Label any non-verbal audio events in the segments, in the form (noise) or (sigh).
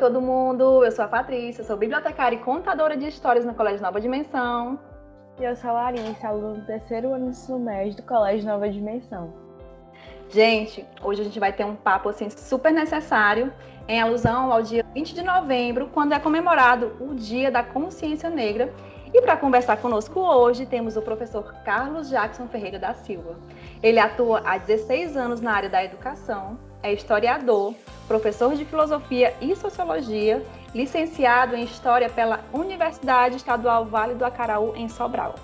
todo mundo. Eu sou a Patrícia, sou bibliotecária e contadora de histórias no Colégio Nova Dimensão. E eu sou a Larissa, aluna do terceiro ano do ensino médio do Colégio Nova Dimensão. Gente, hoje a gente vai ter um papo assim super necessário em alusão ao dia 20 de novembro, quando é comemorado o Dia da Consciência Negra. E para conversar conosco hoje, temos o professor Carlos Jackson Ferreira da Silva. Ele atua há 16 anos na área da educação, é historiador, professor de filosofia e sociologia, licenciado em História pela Universidade Estadual Vale do Acaraú, em Sobral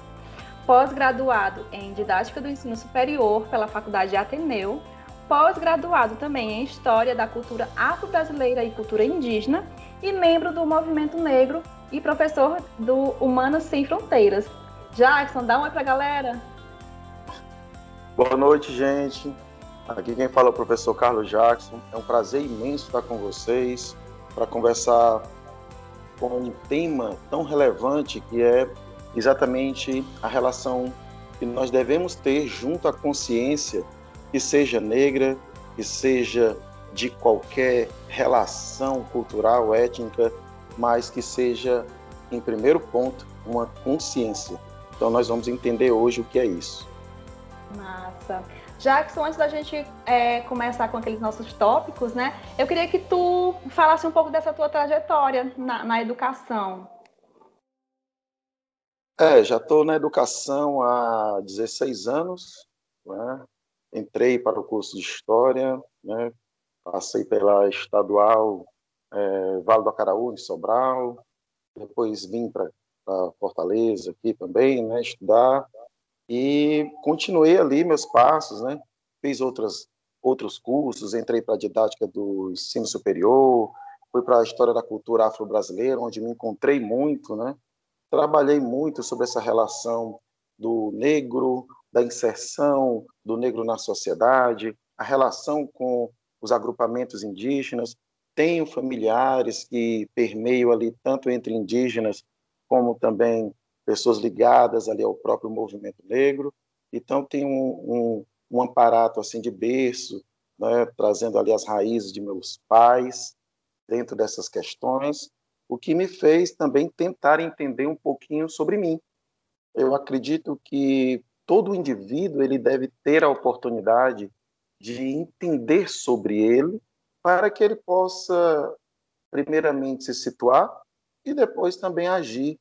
pós-graduado em Didática do Ensino Superior pela Faculdade Ateneu, pós-graduado também em História da Cultura Afro-Brasileira e Cultura Indígena e membro do Movimento Negro e professor do Humanos Sem Fronteiras. Jackson, dá um oi pra galera. Boa noite, gente. Aqui quem fala é o professor Carlos Jackson. É um prazer imenso estar com vocês para conversar com um tema tão relevante que é exatamente a relação que nós devemos ter junto à consciência, que seja negra, que seja de qualquer relação cultural, étnica, mas que seja, em primeiro ponto, uma consciência. Então, nós vamos entender hoje o que é isso. Massa. Jackson, antes da gente é, começar com aqueles nossos tópicos, né? Eu queria que tu falasse um pouco dessa tua trajetória na, na educação. É, já estou na educação há 16 anos. Né? Entrei para o curso de História, né? passei pela estadual é, Vale do Acaraú, em Sobral, depois vim para Fortaleza aqui também, né, estudar, e continuei ali meus passos, né, fiz outras, outros cursos, entrei para a didática do ensino superior, fui para a história da cultura afro-brasileira, onde me encontrei muito, né, trabalhei muito sobre essa relação do negro, da inserção do negro na sociedade, a relação com os agrupamentos indígenas. Tenho familiares que permeiam ali tanto entre indígenas como também pessoas ligadas ali ao próprio movimento negro. Então tem um, um, um aparato assim de berço, né, trazendo ali as raízes de meus pais dentro dessas questões o que me fez também tentar entender um pouquinho sobre mim. Eu acredito que todo indivíduo ele deve ter a oportunidade de entender sobre ele para que ele possa primeiramente se situar e depois também agir.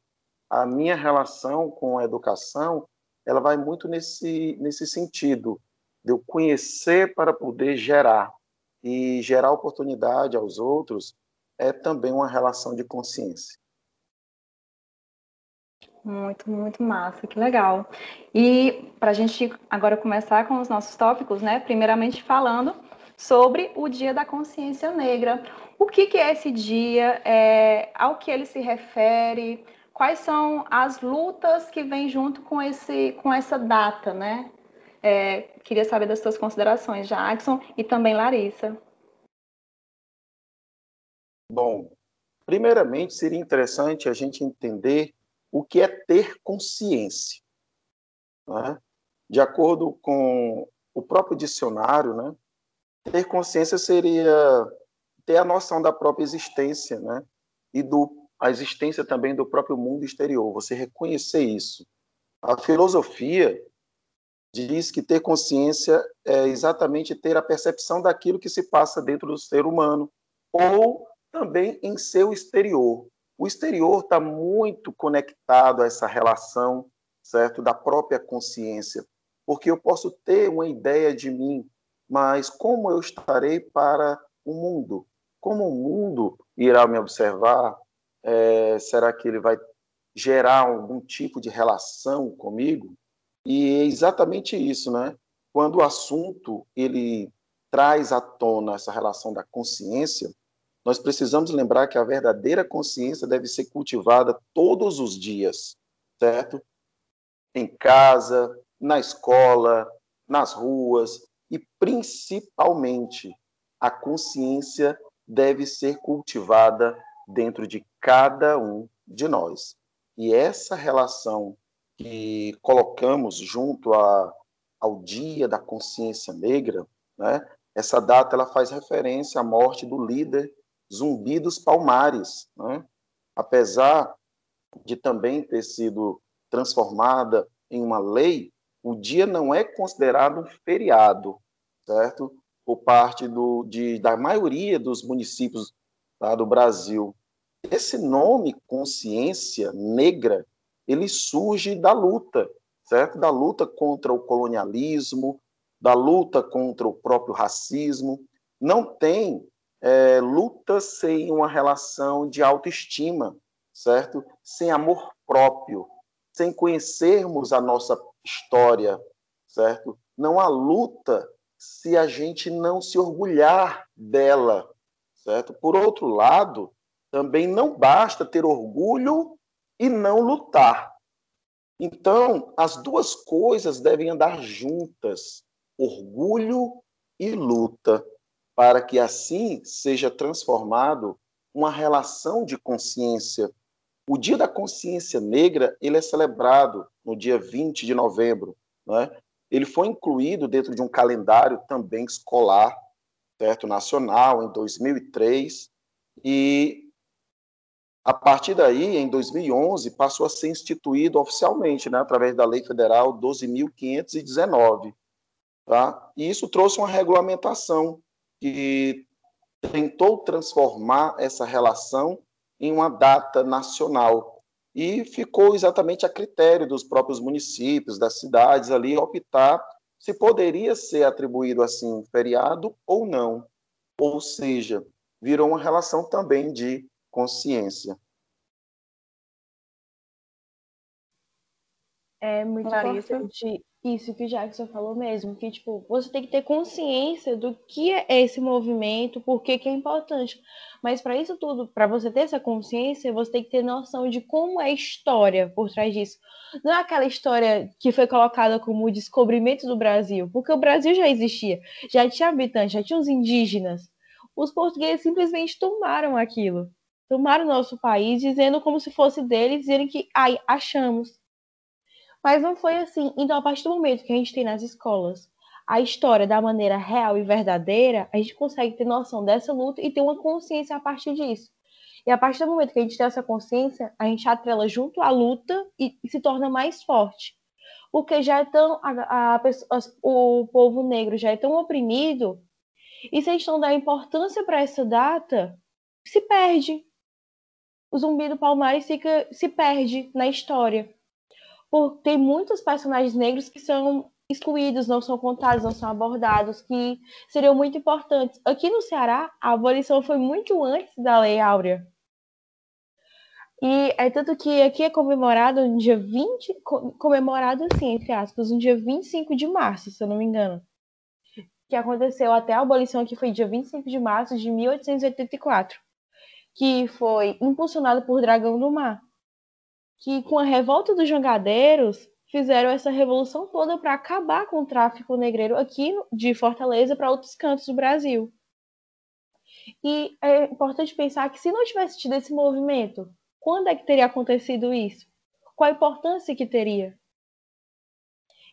A minha relação com a educação, ela vai muito nesse nesse sentido de eu conhecer para poder gerar e gerar oportunidade aos outros é também uma relação de consciência. Muito, muito massa, que legal. E para a gente agora começar com os nossos tópicos, né? Primeiramente falando sobre o Dia da Consciência Negra. O que, que é esse dia? É, ao que ele se refere? Quais são as lutas que vêm junto com, esse, com essa data, né? É, queria saber das suas considerações, Jackson, e também Larissa. Bom, primeiramente seria interessante a gente entender o que é ter consciência. Né? De acordo com o próprio dicionário, né? ter consciência seria ter a noção da própria existência, né? E do a existência também do próprio mundo exterior, você reconhecer isso. A filosofia diz que ter consciência é exatamente ter a percepção daquilo que se passa dentro do ser humano ou também em seu exterior. O exterior está muito conectado a essa relação, certo, da própria consciência, porque eu posso ter uma ideia de mim, mas como eu estarei para o mundo? Como o mundo irá me observar? É, será que ele vai gerar algum tipo de relação comigo? E é exatamente isso, né? Quando o assunto ele traz à tona essa relação da consciência, nós precisamos lembrar que a verdadeira consciência deve ser cultivada todos os dias, certo? Em casa, na escola, nas ruas e principalmente a consciência deve ser cultivada dentro de cada um de nós. E essa relação que colocamos junto a, ao Dia da Consciência Negra, né? Essa data ela faz referência à morte do líder Zumbi dos Palmares, né? apesar de também ter sido transformada em uma lei, o dia não é considerado um feriado, certo? Por parte do, de, da maioria dos municípios tá, do Brasil. Esse nome, consciência negra, ele surge da luta, certo? Da luta contra o colonialismo, da luta contra o próprio racismo. Não tem é, luta sem uma relação de autoestima, certo? Sem amor próprio, sem conhecermos a nossa história, certo? Não há luta se a gente não se orgulhar dela, certo? Por outro lado, também não basta ter orgulho e não lutar. Então, as duas coisas devem andar juntas, orgulho e luta, para que assim seja transformado uma relação de consciência. O Dia da Consciência Negra, ele é celebrado no dia 20 de novembro, né? Ele foi incluído dentro de um calendário também escolar, certo, nacional em 2003, e a partir daí, em 2011, passou a ser instituído oficialmente, né, através da Lei Federal 12.519. Tá? E isso trouxe uma regulamentação que tentou transformar essa relação em uma data nacional. E ficou exatamente a critério dos próprios municípios, das cidades ali, optar se poderia ser atribuído assim feriado ou não. Ou seja, virou uma relação também de consciência. É muito Larissa. importante isso que o Jackson falou mesmo, que tipo, você tem que ter consciência do que é esse movimento, por que é importante. Mas para isso tudo, para você ter essa consciência, você tem que ter noção de como é a história por trás disso. Não é aquela história que foi colocada como o descobrimento do Brasil, porque o Brasil já existia, já tinha habitantes, já tinha os indígenas os portugueses simplesmente tomaram aquilo. Tomaram o nosso país, dizendo como se fosse deles, dizendo que, ai, achamos. Mas não foi assim. Então, a partir do momento que a gente tem nas escolas a história da maneira real e verdadeira, a gente consegue ter noção dessa luta e ter uma consciência a partir disso. E a partir do momento que a gente tem essa consciência, a gente atrela junto à luta e, se torna mais forte. Porque já é tão. A, a, a, o povo negro já é tão oprimido e se a gente não dá importância para essa data, se perde. O zumbi do Palmares fica, se perde na história. Por, tem muitos personagens negros que são excluídos, não são contados, não são abordados, que seriam muito importantes. Aqui no Ceará, a abolição foi muito antes da Lei Áurea. E é tanto que aqui é comemorado no dia 20, comemorado assim, entre aspas, no dia 25 de março, se eu não me engano que aconteceu até a abolição, que foi dia 25 de março de 1884, que foi impulsionado por Dragão do Mar, que com a revolta dos jangadeiros fizeram essa revolução toda para acabar com o tráfico negreiro aqui de Fortaleza para outros cantos do Brasil. E é importante pensar que se não tivesse tido esse movimento, quando é que teria acontecido isso? Qual a importância que teria?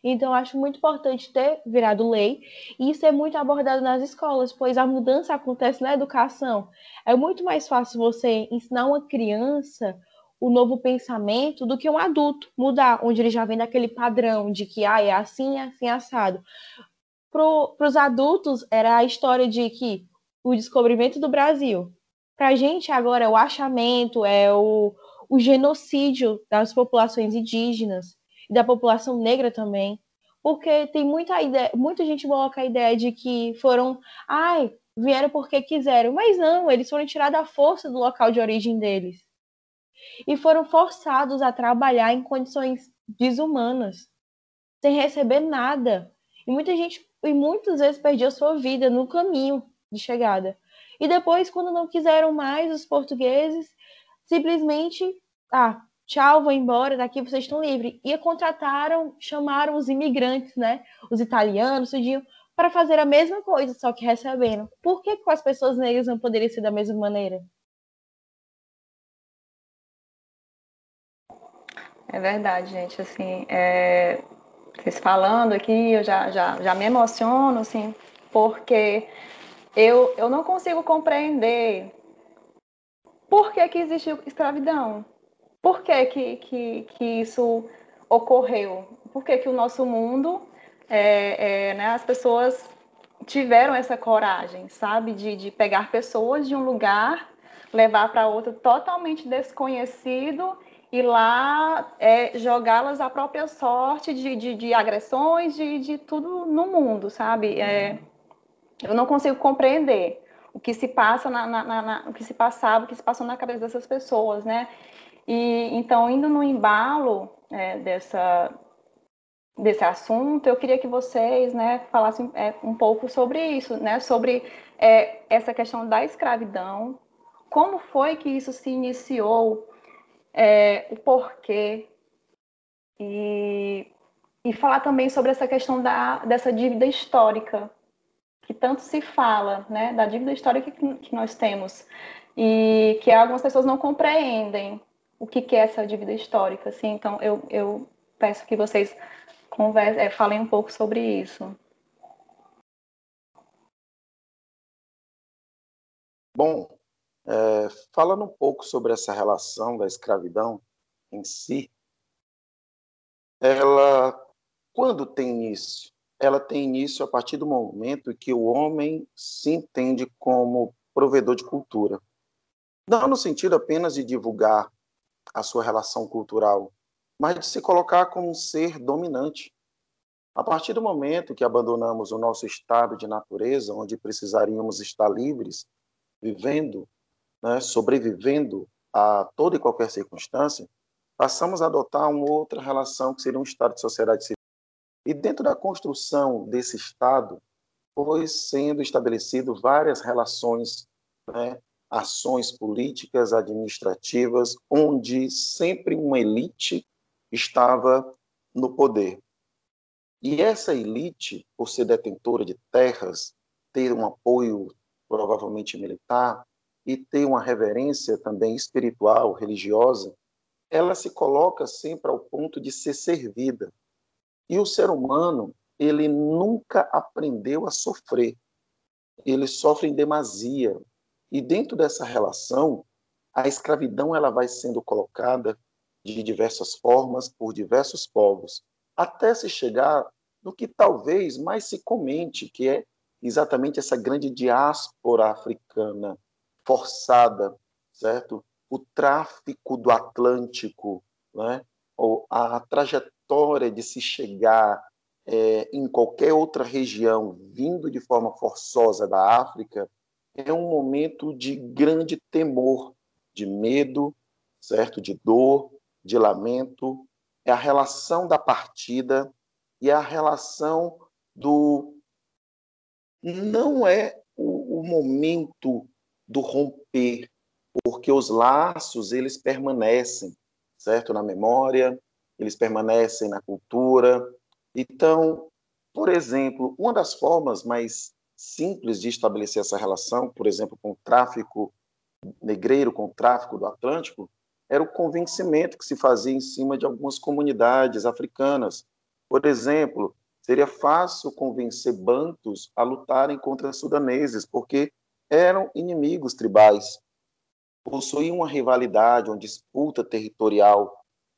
Então, acho muito importante ter virado lei e isso é muito abordado nas escolas, pois a mudança acontece na educação. É muito mais fácil você ensinar uma criança o novo pensamento do que um adulto mudar, onde ele já vem daquele padrão de que ah, é assim, é assim, assado. Para os adultos, era a história de que o descobrimento do Brasil. Para a gente, agora, é o achamento, é o, o genocídio das populações indígenas e da população negra também, porque tem muita ideia, muita gente coloca a ideia de que foram, ai, vieram porque quiseram, mas não, eles foram tirados à força do local de origem deles. E foram forçados a trabalhar em condições desumanas, sem receber nada. E muita gente, e muitas vezes perdeu sua vida no caminho de chegada. E depois, quando não quiseram mais, os portugueses simplesmente, ah, tchau, vou embora, daqui vocês estão livres. E contrataram, chamaram os imigrantes, né? Os italianos, tudinho, para fazer a mesma coisa, só que recebendo. Por que com as pessoas negras não poderia ser da mesma maneira? É verdade, gente. Assim, é... vocês falando aqui, eu já, já, já me emociono, assim, porque eu, eu não consigo compreender por que, que existe escravidão? Por que, que, que, que isso ocorreu? Por que, que o nosso mundo, é, é, né, as pessoas tiveram essa coragem, sabe, de, de pegar pessoas de um lugar, levar para outro totalmente desconhecido e lá é, jogá-las à própria sorte de, de, de agressões, de, de, tudo no mundo, sabe? É, eu não consigo compreender o que se passa na, na, na, o que se passava, o que se passou na cabeça dessas pessoas, né? E então indo no embalo é, dessa desse assunto, eu queria que vocês, né, falassem é, um pouco sobre isso, né, sobre é, essa questão da escravidão, como foi que isso se iniciou, é, o porquê e, e falar também sobre essa questão da, dessa dívida histórica que tanto se fala, né, da dívida histórica que, que nós temos e que algumas pessoas não compreendem o que, que é essa dívida histórica, assim. Então, eu, eu peço que vocês converse, é, falem um pouco sobre isso. Bom, é, falando um pouco sobre essa relação da escravidão em si, ela, quando tem início? ela tem início a partir do momento que o homem se entende como provedor de cultura. Não no sentido apenas de divulgar a sua relação cultural, mas de se colocar como um ser dominante. A partir do momento que abandonamos o nosso estado de natureza, onde precisaríamos estar livres, vivendo, né, sobrevivendo a toda e qualquer circunstância, passamos a adotar uma outra relação que seria um estado de sociedade civil e dentro da construção desse Estado, foi sendo estabelecido várias relações, né, ações políticas, administrativas, onde sempre uma elite estava no poder. E essa elite, por ser detentora de terras, ter um apoio provavelmente militar e ter uma reverência também espiritual, religiosa, ela se coloca sempre ao ponto de ser servida. E o ser humano, ele nunca aprendeu a sofrer. Ele sofre em demasia. E dentro dessa relação, a escravidão ela vai sendo colocada de diversas formas por diversos povos, até se chegar no que talvez mais se comente, que é exatamente essa grande diáspora africana forçada, certo? O tráfico do Atlântico, né? Ou a trajetória de se chegar é, em qualquer outra região, vindo de forma forçosa da África, é um momento de grande temor, de medo, certo? De dor, de lamento. É a relação da partida e a relação do. Não é o, o momento do romper, porque os laços eles permanecem, certo? Na memória, eles permanecem na cultura. Então, por exemplo, uma das formas mais simples de estabelecer essa relação, por exemplo, com o tráfico negreiro, com o tráfico do Atlântico, era o convencimento que se fazia em cima de algumas comunidades africanas. Por exemplo, seria fácil convencer bantus a lutarem contra sudaneses, porque eram inimigos tribais, possuíam uma rivalidade, uma disputa territorial.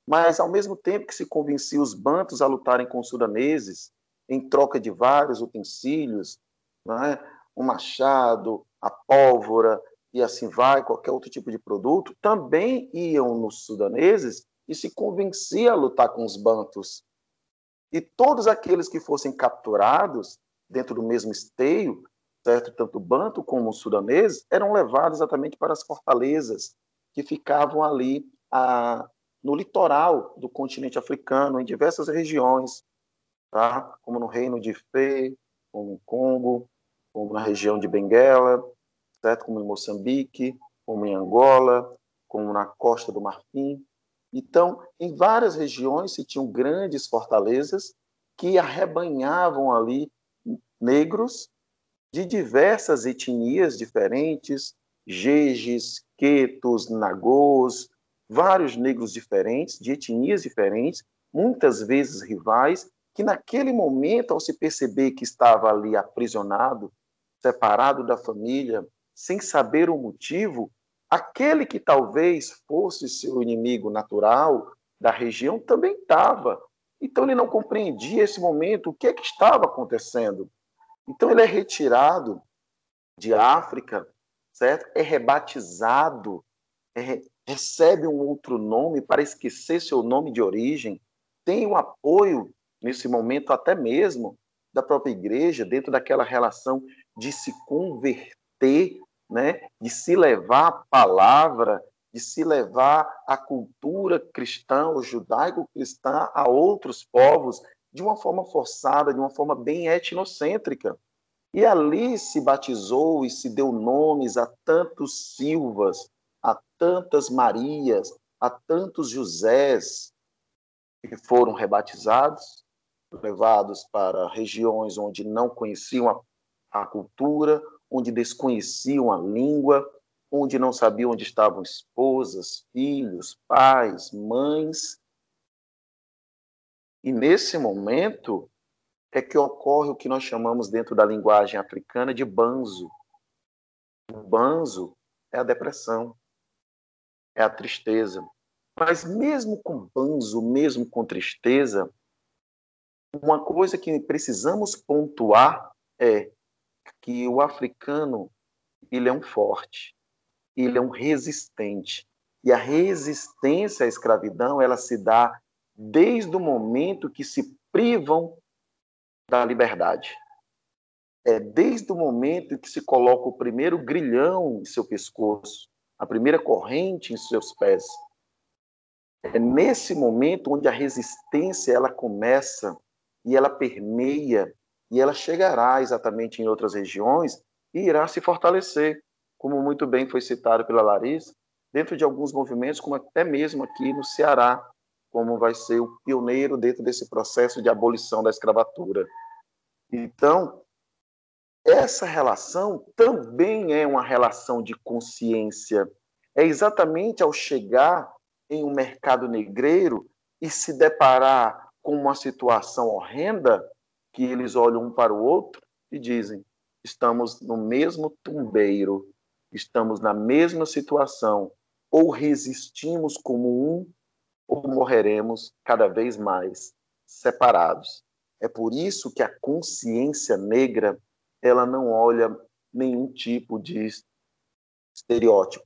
Mas, ao mesmo tempo que se convencia os bantos a lutarem com os sudaneses, em troca de vários utensílios, né, um machado, a pólvora e assim vai, qualquer outro tipo de produto, também iam nos sudaneses e se convencia a lutar com os bantos. E todos aqueles que fossem capturados dentro do mesmo esteio, certo? tanto banto como os eram levados exatamente para as fortalezas que ficavam ali a, no litoral do continente africano, em diversas regiões, tá? como no reino de Fé, como em Congo, como na região de Benguela, certo? como em Moçambique, como em Angola, como na costa do Marfim. Então, em várias regiões se tinham grandes fortalezas que arrebanhavam ali negros de diversas etnias diferentes, jejes, quetos, nagôs, vários negros diferentes, de etnias diferentes, muitas vezes rivais, que naquele momento, ao se perceber que estava ali aprisionado, separado da família, sem saber o motivo, aquele que talvez fosse seu inimigo natural da região também estava. Então ele não compreendia esse momento, o que é que estava acontecendo. Então ele é retirado de África, certo? É rebatizado, é, recebe um outro nome para esquecer seu nome de origem, tem o apoio nesse momento até mesmo da própria igreja dentro daquela relação de se converter, né? De se levar a palavra, de se levar a cultura cristã, o judaico-cristã a outros povos de uma forma forçada, de uma forma bem etnocêntrica. E ali se batizou e se deu nomes a tantos Silvas, a tantas Marias, a tantos Josés que foram rebatizados, levados para regiões onde não conheciam a, a cultura, onde desconheciam a língua, onde não sabiam onde estavam esposas, filhos, pais, mães, e nesse momento é que ocorre o que nós chamamos dentro da linguagem africana de banzo. O banzo é a depressão, é a tristeza. Mas mesmo com banzo, mesmo com tristeza, uma coisa que precisamos pontuar é que o africano ele é um forte, ele é um resistente. E a resistência à escravidão, ela se dá desde o momento que se privam da liberdade. É desde o momento que se coloca o primeiro grilhão em seu pescoço, a primeira corrente em seus pés. É nesse momento onde a resistência ela começa e ela permeia e ela chegará exatamente em outras regiões e irá se fortalecer, como muito bem foi citado pela Larissa, dentro de alguns movimentos, como até mesmo aqui no Ceará, como vai ser o pioneiro dentro desse processo de abolição da escravatura. Então, essa relação também é uma relação de consciência. É exatamente ao chegar em um mercado negreiro e se deparar com uma situação horrenda que eles olham um para o outro e dizem: estamos no mesmo tumbeiro, estamos na mesma situação, ou resistimos como um ou morreremos cada vez mais separados. É por isso que a consciência negra ela não olha nenhum tipo de estereótipo.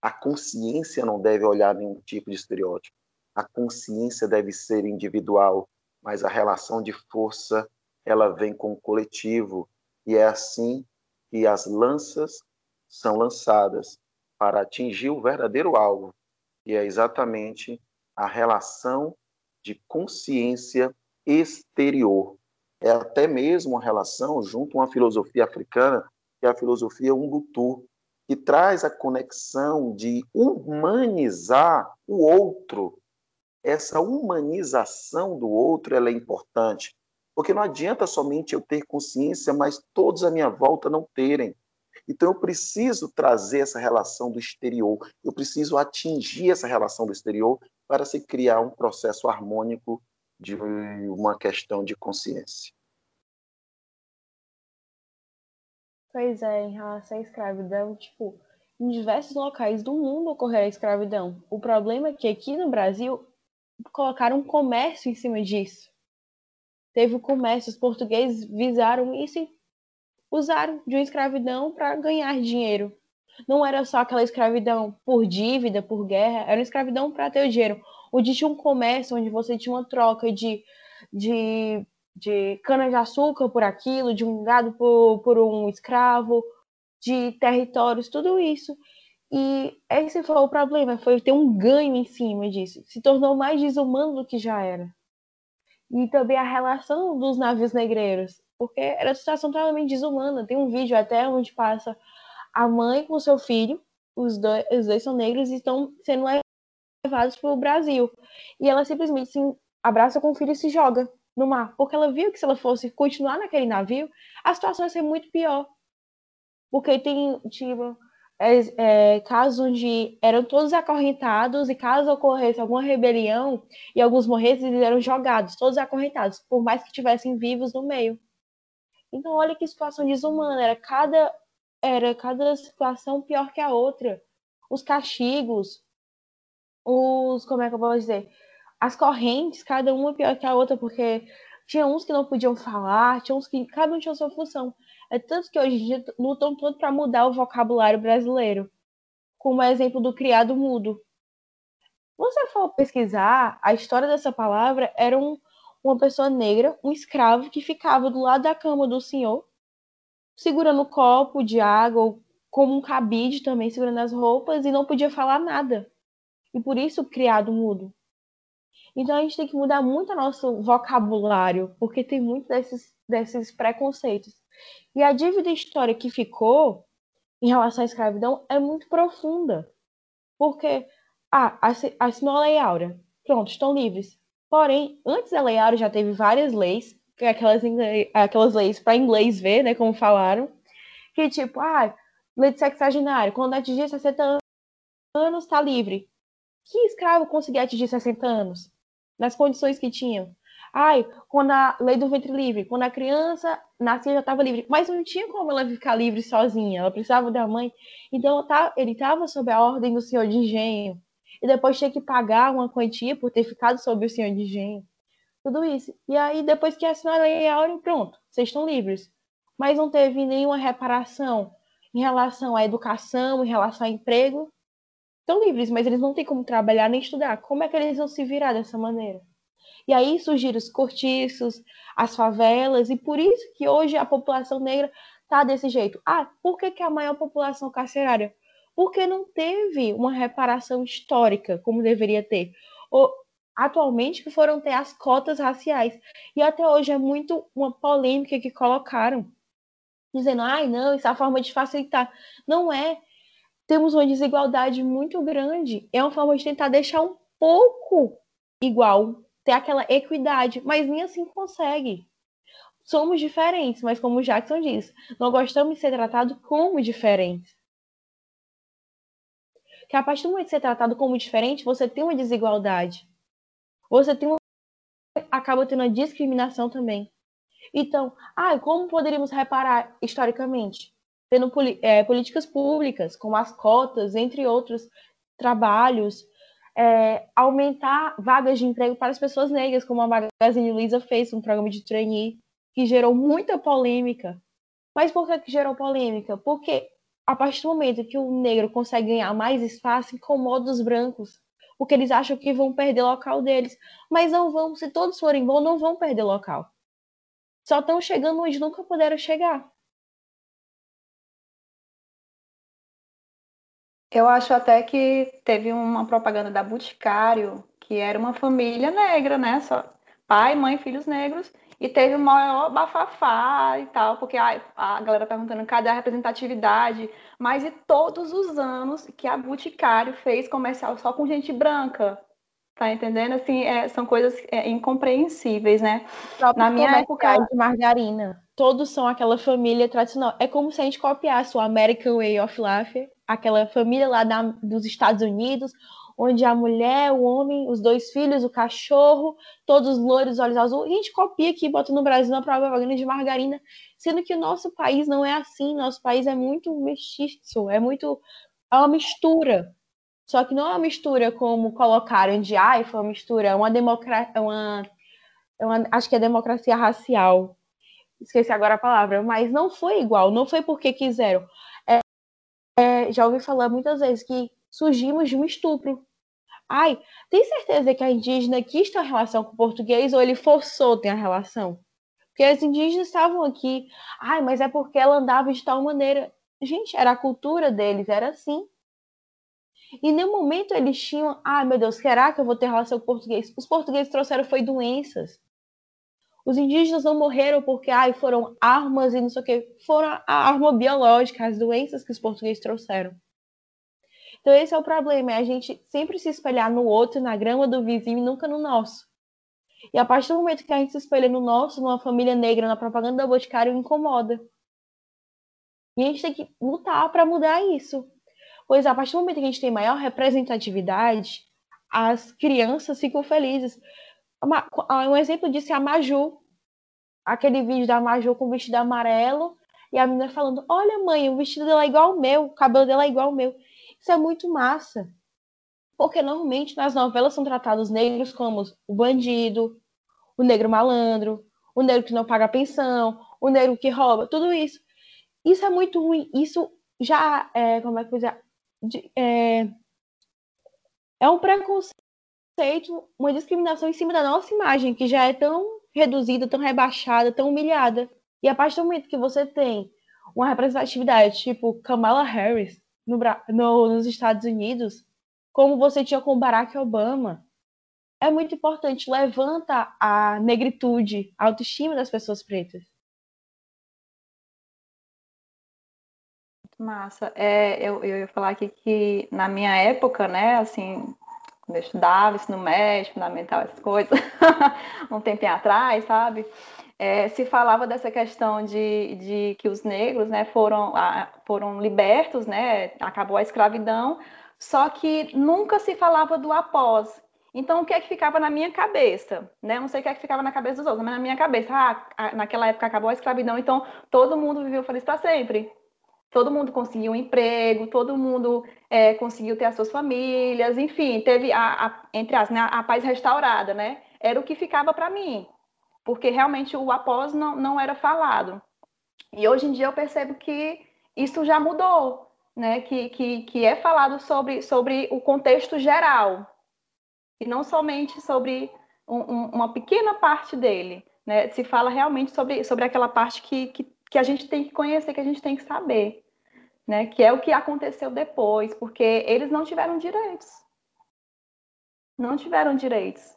A consciência não deve olhar nenhum tipo de estereótipo. A consciência deve ser individual, mas a relação de força ela vem com o coletivo e é assim que as lanças são lançadas para atingir o verdadeiro alvo, e é exatamente a relação de consciência exterior. É até mesmo uma relação junto a uma filosofia africana, que é a filosofia Ubuntu, que traz a conexão de humanizar o outro. Essa humanização do outro é importante, porque não adianta somente eu ter consciência, mas todos à minha volta não terem. Então, eu preciso trazer essa relação do exterior, eu preciso atingir essa relação do exterior para se criar um processo harmônico de uma questão de consciência. Pois é, em relação à escravidão, tipo, em diversos locais do mundo ocorreu a escravidão. O problema é que aqui no Brasil colocaram um comércio em cima disso. Teve o comércio, os portugueses visaram isso e usaram de uma escravidão para ganhar dinheiro não era só aquela escravidão por dívida, por guerra, era uma escravidão para ter o dinheiro. Onde tinha um comércio, onde você tinha uma troca de, de, de cana-de-açúcar por aquilo, de um gado por, por um escravo, de territórios, tudo isso. E esse foi o problema, foi ter um ganho em cima disso. Se tornou mais desumano do que já era. E também a relação dos navios negreiros, porque era uma situação totalmente desumana. Tem um vídeo até onde passa a mãe com seu filho, os dois, os dois são negros e estão sendo levados para o Brasil. E ela simplesmente se abraça com o filho e se joga no mar, porque ela viu que se ela fosse continuar naquele navio, a situação ia ser muito pior. Porque tem, tipo, é, é, casos onde eram todos acorrentados e caso ocorresse alguma rebelião e alguns morressem, eles eram jogados, todos acorrentados, por mais que tivessem vivos no meio. Então, olha que situação desumana. Era cada era cada situação pior que a outra. os castigos, os. Como é que eu posso dizer? As correntes, cada uma pior que a outra, porque tinha uns que não podiam falar, tinha uns que. Cada um tinha sua função. É tanto que hoje em dia lutam todo para mudar o vocabulário brasileiro. Como exemplo do criado mudo. Você for pesquisar, a história dessa palavra era um, uma pessoa negra, um escravo, que ficava do lado da cama do senhor, segurando um copo de água, ou como um cabide também, segurando as roupas, e não podia falar nada. E por isso criado mudo. Então a gente tem que mudar muito o nosso vocabulário, porque tem muito desses, desses preconceitos. E a dívida histórica que ficou em relação à escravidão é muito profunda. Porque, ah, assinou a Lei Áurea. Pronto, estão livres. Porém, antes da Lei Áurea já teve várias leis, é aquelas, aquelas leis para inglês ver, né, como falaram, que tipo, ah, lei de sexagenário, quando atingir 60 anos, está livre. Que escravo conseguia atingir 60 anos? Nas condições que tinham. Ai, quando a lei do ventre livre, quando a criança nascia já estava livre, mas não tinha como ela ficar livre sozinha, ela precisava da mãe. Então ele estava sob a ordem do senhor de engenho e depois tinha que pagar uma quantia por ter ficado sob o senhor de engenho. Tudo isso. E aí depois que assinaram a lei áurea, pronto, vocês estão livres. Mas não teve nenhuma reparação em relação à educação, em relação ao emprego. Estão livres, mas eles não têm como trabalhar nem estudar. Como é que eles vão se virar dessa maneira? E aí surgiram os cortiços, as favelas, e por isso que hoje a população negra está desse jeito. Ah, por que, que a maior população carcerária? Porque não teve uma reparação histórica como deveria ter. Ou, atualmente que foram ter as cotas raciais. E até hoje é muito uma polêmica que colocaram, dizendo, ai não, isso é a forma de facilitar. Não é. Temos uma desigualdade muito grande. É uma forma de tentar deixar um pouco igual ter aquela equidade, mas nem assim consegue. Somos diferentes, mas como o Jackson diz, não gostamos de ser tratados como diferentes. Que a partir do momento de ser tratado como diferente, você tem uma desigualdade. Você tem uma... acaba tendo uma discriminação também. Então, ah, como poderíamos reparar historicamente? Tendo é, políticas públicas, como as cotas, entre outros trabalhos, é, aumentar vagas de emprego para as pessoas negras, como a Magazine Luiza fez um programa de trainee, que gerou muita polêmica. Mas por que, que gerou polêmica? Porque a partir do momento que o negro consegue ganhar mais espaço, incomoda os brancos. Porque eles acham que vão perder o local deles. Mas não vão, se todos forem bons, não vão perder local. Só estão chegando onde nunca puderam chegar. Eu acho até que teve uma propaganda da Boticário, que era uma família negra, né? Só pai, mãe, filhos negros, e teve o maior bafafá e tal, porque a, a galera perguntando cadê a representatividade, mas e todos os anos que a Boticário fez comercial só com gente branca, tá entendendo? Assim, é, são coisas é, incompreensíveis, né? Na minha época de margarina, todos são aquela família tradicional. É como se a gente copiasse o American Way of Life aquela família lá da, dos Estados Unidos, onde a mulher, o homem, os dois filhos, o cachorro, todos loiros, olhos azuis. A gente copia aqui, bota no Brasil na propaganda de margarina, sendo que o nosso país não é assim. Nosso país é muito mestiço, é muito. É uma mistura. Só que não é uma mistura como colocaram de ai, foi uma mistura, é uma democracia. É uma, é uma, acho que é democracia racial. Esqueci agora a palavra, mas não foi igual, não foi porque quiseram é, já ouvi falar muitas vezes que surgimos de um estupro. Ai, tem certeza que a indígena quis ter uma relação com o português ou ele forçou ter a relação? Porque as indígenas estavam aqui. Ai, mas é porque ela andava de tal maneira. Gente, era a cultura deles, era assim. E nenhum momento eles tinham, ai meu Deus, será que eu vou ter relação com o português? Os portugueses trouxeram foi doenças. Os indígenas não morreram porque ai, foram armas e não sei o que. Foram a arma biológica, as doenças que os portugueses trouxeram. Então esse é o problema, é a gente sempre se espelhar no outro, na grama do vizinho e nunca no nosso. E a partir do momento que a gente se espelha no nosso, numa família negra, na propaganda da Boticário, incomoda. E a gente tem que lutar para mudar isso. Pois a partir do momento que a gente tem maior representatividade, as crianças ficam felizes. Ah, um exemplo disso é a Maju. Aquele vídeo da Maju com o vestido amarelo e a menina falando: Olha, mãe, o vestido dela é igual ao meu, o cabelo dela é igual ao meu. Isso é muito massa. Porque normalmente nas novelas são tratados negros como o bandido, o negro malandro, o negro que não paga pensão, o negro que rouba, tudo isso. Isso é muito ruim. Isso já é, como é que eu dizer, é, é um preconceito, uma discriminação em cima da nossa imagem, que já é tão reduzida, tão rebaixada, tão humilhada. E a partir do momento que você tem uma representatividade tipo Kamala Harris no, no, nos Estados Unidos, como você tinha com Barack Obama, é muito importante. Levanta a negritude, a autoestima das pessoas pretas. Massa. É, eu, eu ia falar aqui que na minha época, né, assim, quando eu estudava ensino médio, fundamental, essas coisas, (laughs) um tempinho atrás, sabe? É, se falava dessa questão de, de que os negros né, foram, foram libertos, né, acabou a escravidão, só que nunca se falava do após. Então, o que é que ficava na minha cabeça? Né? Não sei o que é que ficava na cabeça dos outros, mas na minha cabeça, ah, naquela época acabou a escravidão, então todo mundo viveu feliz para sempre todo mundo conseguiu um emprego, todo mundo é, conseguiu ter as suas famílias, enfim, teve a, a entre as né, a paz restaurada, né? Era o que ficava para mim, porque realmente o após não, não era falado. E hoje em dia eu percebo que isso já mudou, né? Que, que, que é falado sobre, sobre o contexto geral e não somente sobre um, um, uma pequena parte dele, né? Se fala realmente sobre, sobre aquela parte que, que, que a gente tem que conhecer, que a gente tem que saber né? Que é o que aconteceu depois, porque eles não tiveram direitos. Não tiveram direitos.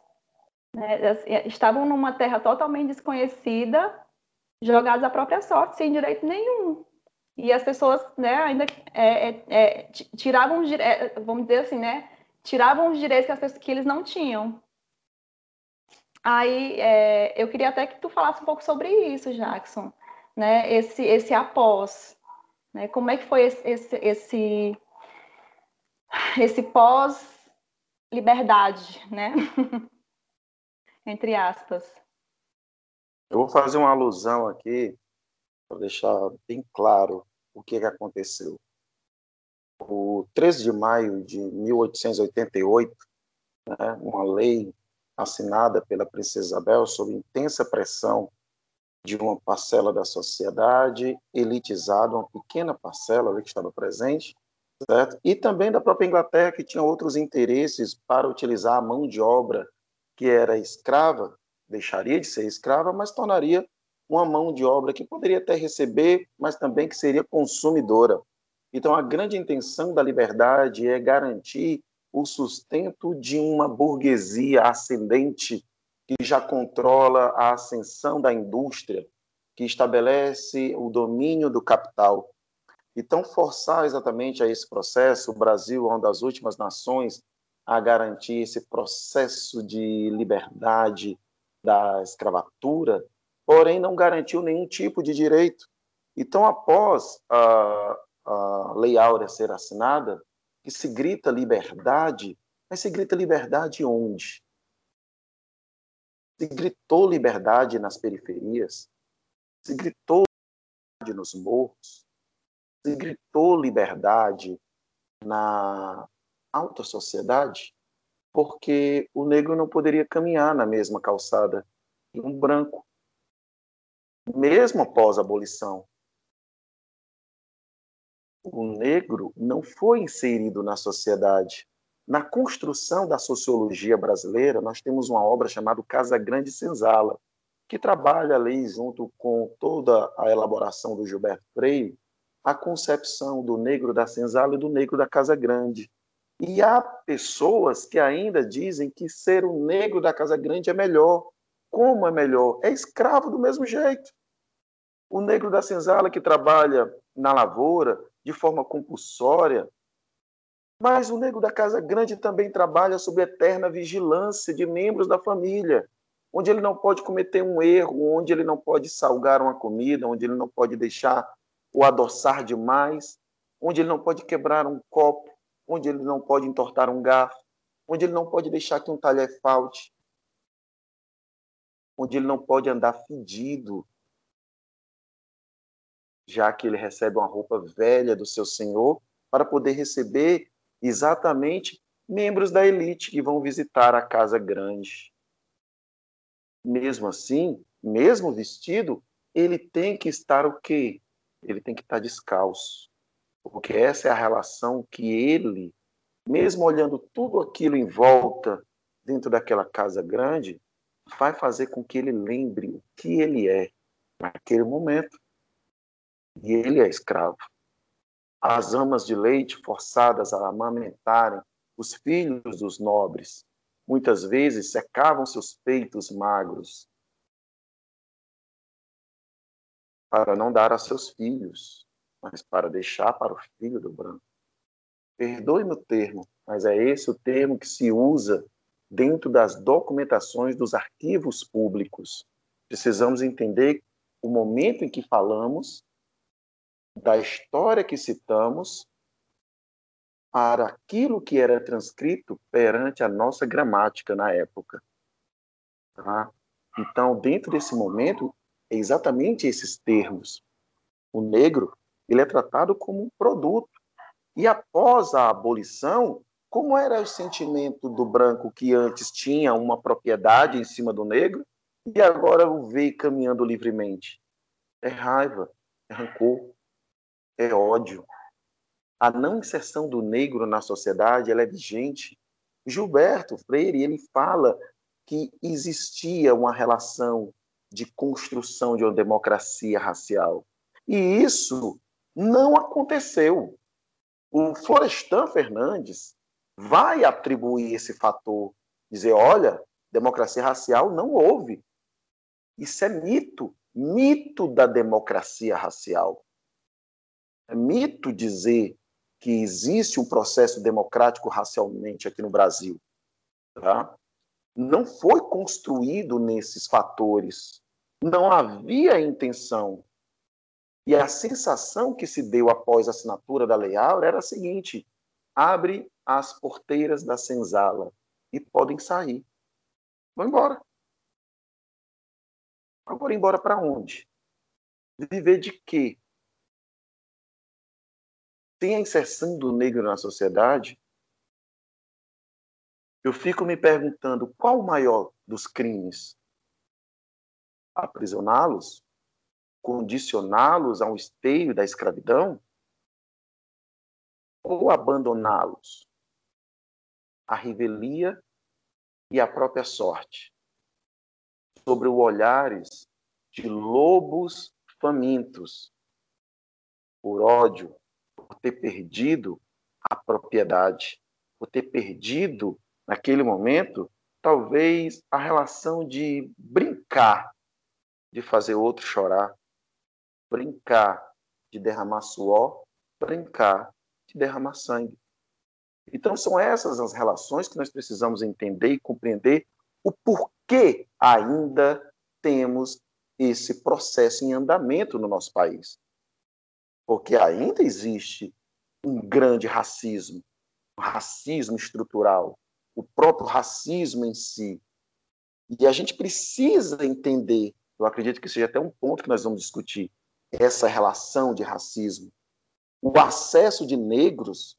Né? Estavam numa terra totalmente desconhecida, jogados à própria sorte, sem direito nenhum. E as pessoas, né, ainda é, é, é, tiravam, é, vamos dizer assim, né, tiravam os direitos que, as pessoas, que eles não tinham. Aí, é, eu queria até que tu falasse um pouco sobre isso, Jackson, né, esse, esse após, né? Como é que foi esse, esse, esse, esse pós-liberdade, né? (laughs) Entre aspas. Eu vou fazer uma alusão aqui para deixar bem claro o que, que aconteceu. O 13 de maio de 1888, né, uma lei assinada pela princesa Isabel sob intensa pressão de uma parcela da sociedade elitizada, uma pequena parcela ali que estava presente, certo? E também da própria Inglaterra, que tinha outros interesses para utilizar a mão de obra que era escrava, deixaria de ser escrava, mas tornaria uma mão de obra que poderia até receber, mas também que seria consumidora. Então, a grande intenção da liberdade é garantir o sustento de uma burguesia ascendente que já controla a ascensão da indústria, que estabelece o domínio do capital. Então, forçar exatamente a esse processo, o Brasil é uma das últimas nações a garantir esse processo de liberdade da escravatura, porém não garantiu nenhum tipo de direito. Então, após a, a Lei Áurea ser assinada, que se grita liberdade, mas se grita liberdade onde? Se gritou liberdade nas periferias, se gritou liberdade nos morros, se gritou liberdade na alta sociedade, porque o negro não poderia caminhar na mesma calçada que um branco, mesmo após a abolição. O negro não foi inserido na sociedade na construção da sociologia brasileira, nós temos uma obra chamada Casa Grande Senzala, que trabalha ali, junto com toda a elaboração do Gilberto Freire, a concepção do negro da senzala e do negro da Casa Grande. E há pessoas que ainda dizem que ser o negro da Casa Grande é melhor. Como é melhor? É escravo do mesmo jeito. O negro da senzala que trabalha na lavoura de forma compulsória, mas o negro da casa grande também trabalha sob eterna vigilância de membros da família, onde ele não pode cometer um erro, onde ele não pode salgar uma comida, onde ele não pode deixar o adoçar demais, onde ele não pode quebrar um copo, onde ele não pode entortar um garfo, onde ele não pode deixar que um talher falte, onde ele não pode andar fedido, já que ele recebe uma roupa velha do seu senhor para poder receber exatamente membros da elite que vão visitar a casa grande. Mesmo assim, mesmo vestido, ele tem que estar o quê? Ele tem que estar descalço. Porque essa é a relação que ele, mesmo olhando tudo aquilo em volta, dentro daquela casa grande, vai fazer com que ele lembre o que ele é naquele momento. E ele é escravo. As amas de leite forçadas a amamentarem os filhos dos nobres, muitas vezes secavam seus peitos magros para não dar a seus filhos, mas para deixar para o filho do branco. Perdoe-me o termo, mas é esse o termo que se usa dentro das documentações dos arquivos públicos. Precisamos entender o momento em que falamos, da história que citamos, para aquilo que era transcrito perante a nossa gramática na época. Tá? Então, dentro desse momento, é exatamente esses termos. O negro ele é tratado como um produto. E após a abolição, como era o sentimento do branco que antes tinha uma propriedade em cima do negro e agora o vê caminhando livremente? É raiva, é rancor, é ódio. A não inserção do negro na sociedade ela é vigente. Gilberto Freire ele fala que existia uma relação de construção de uma democracia racial. E isso não aconteceu. O Florestan Fernandes vai atribuir esse fator, dizer, olha, democracia racial não houve. Isso é mito, mito da democracia racial. É mito dizer que existe um processo democrático racialmente aqui no Brasil. Tá? Não foi construído nesses fatores. Não havia intenção e a sensação que se deu após a assinatura da Lei Áurea era a seguinte: abre as porteiras da senzala e podem sair. Vão embora. Agora, embora para onde? Viver de quê? Tem a inserção do negro na sociedade? Eu fico me perguntando qual o maior dos crimes? Aprisioná-los? Condicioná-los a um esteio da escravidão? Ou abandoná-los à revelia e à própria sorte, sobre o olhares de lobos famintos, por ódio, por ter perdido a propriedade, por ter perdido, naquele momento, talvez a relação de brincar, de fazer outro chorar, brincar de derramar suor, brincar de derramar sangue. Então, são essas as relações que nós precisamos entender e compreender o porquê ainda temos esse processo em andamento no nosso país. Porque ainda existe um grande racismo, um racismo estrutural, o próprio racismo em si. E a gente precisa entender, eu acredito que seja até um ponto que nós vamos discutir, essa relação de racismo. O acesso de negros,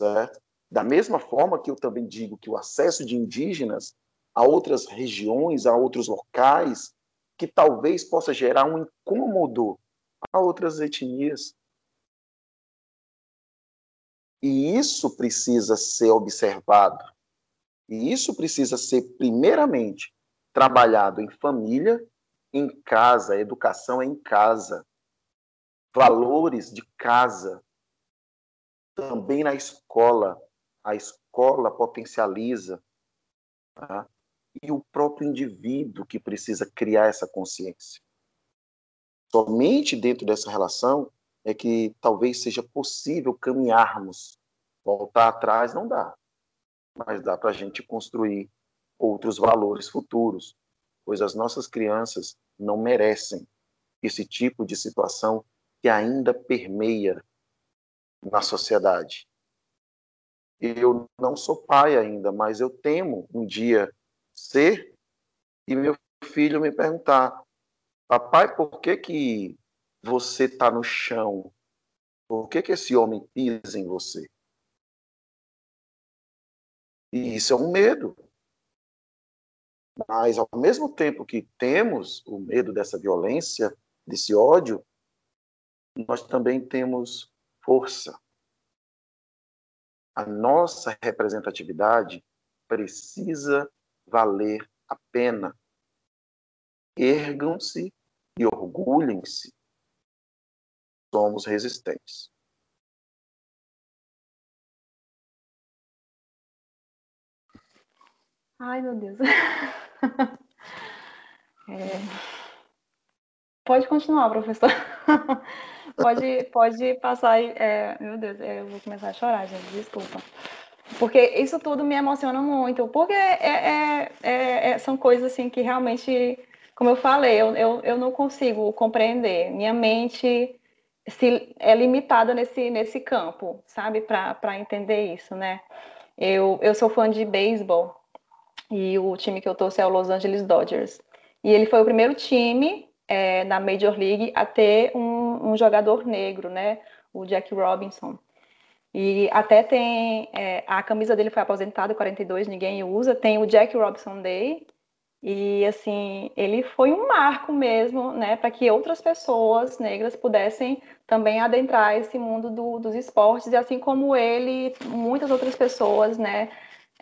certo? da mesma forma que eu também digo que o acesso de indígenas a outras regiões, a outros locais, que talvez possa gerar um incômodo a outras etnias. E isso precisa ser observado. E isso precisa ser, primeiramente, trabalhado em família em casa, educação é em casa, valores de casa, também na escola. A escola potencializa. Tá? E o próprio indivíduo que precisa criar essa consciência. Somente dentro dessa relação é que talvez seja possível caminharmos. Voltar atrás não dá, mas dá para a gente construir outros valores futuros, pois as nossas crianças não merecem esse tipo de situação que ainda permeia na sociedade. Eu não sou pai ainda, mas eu temo um dia ser e meu filho me perguntar: Papai, por que, que você está no chão? Por que, que esse homem pisa em você? E isso é um medo. Mas, ao mesmo tempo que temos o medo dessa violência, desse ódio, nós também temos força. A nossa representatividade precisa valer a pena. Ergam-se e orgulhem-se. Somos resistentes. Ai, meu Deus. (laughs) É... Pode continuar, professor. (laughs) pode, pode passar. É... Meu Deus, é, eu vou começar a chorar, gente. Desculpa. Porque isso tudo me emociona muito. Porque é, é, é, são coisas assim que realmente, como eu falei, eu, eu, eu não consigo compreender. Minha mente se, é limitada nesse, nesse campo, sabe? Para entender isso, né? Eu, eu sou fã de beisebol e o time que eu torço é o Los Angeles Dodgers. E ele foi o primeiro time é, na Major League a ter um, um, jogador negro, né? O Jack Robinson. E até tem é, a camisa dele foi aposentada, 42, ninguém usa. Tem o Jack Robinson Day. E assim, ele foi um marco mesmo, né, para que outras pessoas negras pudessem também adentrar esse mundo do, dos esportes, e assim como ele, muitas outras pessoas, né,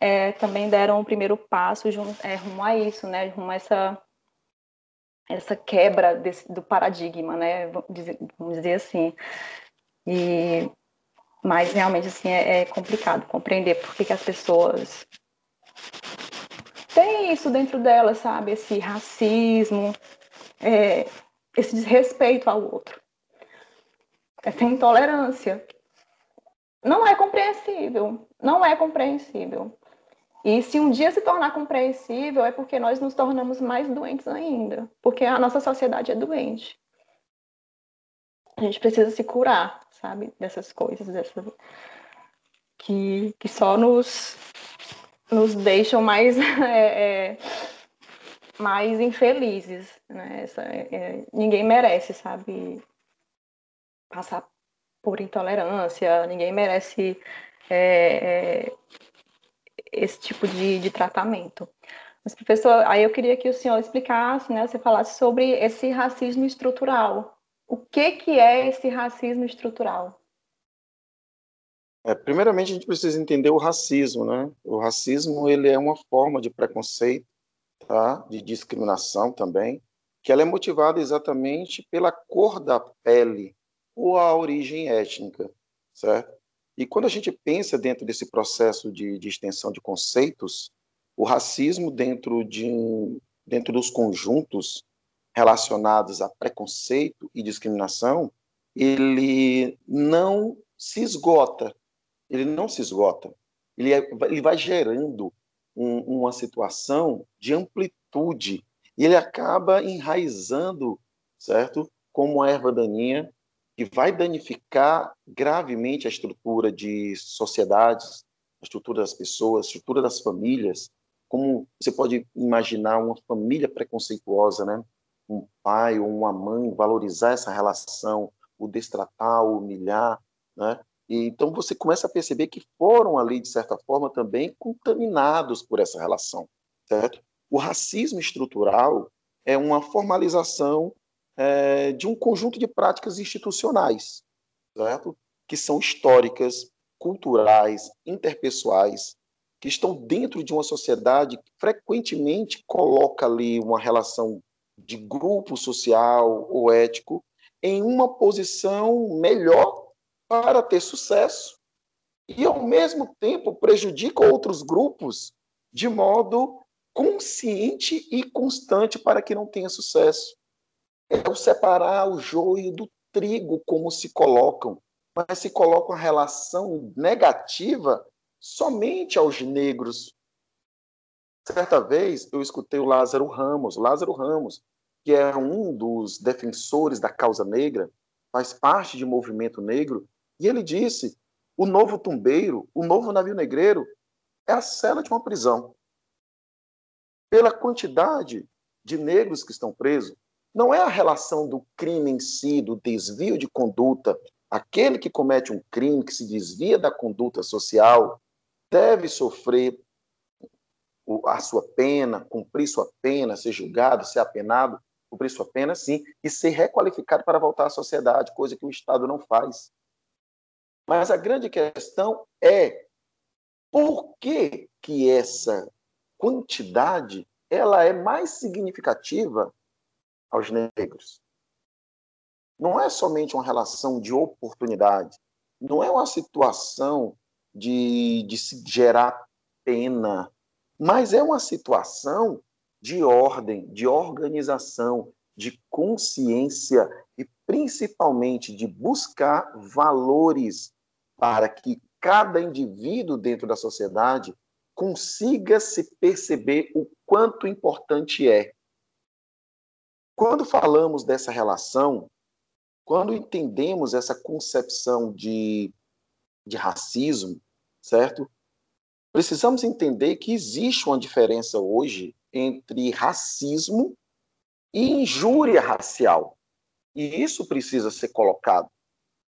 é, também deram o primeiro passo é, rumo a isso, né? Rumo a essa, essa quebra desse, do paradigma, né? Vamos dizer, vamos dizer assim. E, mas realmente assim é, é complicado compreender por que, que as pessoas têm isso dentro delas, sabe? Esse racismo, é, esse desrespeito ao outro, essa intolerância. Não é compreensível, não é compreensível. E se um dia se tornar compreensível, é porque nós nos tornamos mais doentes ainda, porque a nossa sociedade é doente. A gente precisa se curar, sabe, dessas coisas, dessas que, que só nos, nos deixam mais, (laughs) é, é, mais infelizes. Né? Essa, é, ninguém merece, sabe, passar por intolerância, ninguém merece é, é esse tipo de, de tratamento. Mas, professor, aí eu queria que o senhor explicasse, né, você falasse sobre esse racismo estrutural. O que, que é esse racismo estrutural? É, primeiramente, a gente precisa entender o racismo, né? O racismo ele é uma forma de preconceito, tá? De discriminação também, que ela é motivada exatamente pela cor da pele ou a origem étnica, certo? E quando a gente pensa dentro desse processo de, de extensão de conceitos, o racismo dentro, de, dentro dos conjuntos relacionados a preconceito e discriminação, ele não se esgota, ele não se esgota, ele, é, ele vai gerando um, uma situação de amplitude. E ele acaba enraizando, certo? Como a erva daninha que vai danificar gravemente a estrutura de sociedades, a estrutura das pessoas, a estrutura das famílias. Como você pode imaginar uma família preconceituosa, né? Um pai ou uma mãe valorizar essa relação, o destratar, o humilhar, né? E, então você começa a perceber que foram ali de certa forma também contaminados por essa relação, certo? O racismo estrutural é uma formalização é, de um conjunto de práticas institucionais, certo? que são históricas, culturais, interpessoais, que estão dentro de uma sociedade que frequentemente coloca ali uma relação de grupo social ou ético em uma posição melhor para ter sucesso e, ao mesmo tempo, prejudica outros grupos de modo consciente e constante para que não tenha sucesso é o separar o joio do trigo, como se colocam, mas se colocam a relação negativa somente aos negros. Certa vez eu escutei o Lázaro Ramos, Lázaro Ramos, que é um dos defensores da causa negra, faz parte de movimento negro, e ele disse: o novo tumbeiro, o novo navio negreiro, é a cela de uma prisão. Pela quantidade de negros que estão presos, não é a relação do crime em si, do desvio de conduta. Aquele que comete um crime, que se desvia da conduta social, deve sofrer a sua pena, cumprir sua pena, ser julgado, ser apenado, cumprir sua pena, sim, e ser requalificado para voltar à sociedade, coisa que o Estado não faz. Mas a grande questão é por que, que essa quantidade ela é mais significativa aos negros? Não é somente uma relação de oportunidade, não é uma situação de, de se gerar pena, mas é uma situação de ordem, de organização, de consciência e principalmente de buscar valores para que cada indivíduo dentro da sociedade consiga se perceber o quanto importante é. Quando falamos dessa relação, quando entendemos essa concepção de, de racismo, certo? Precisamos entender que existe uma diferença hoje entre racismo e injúria racial. E isso precisa ser colocado,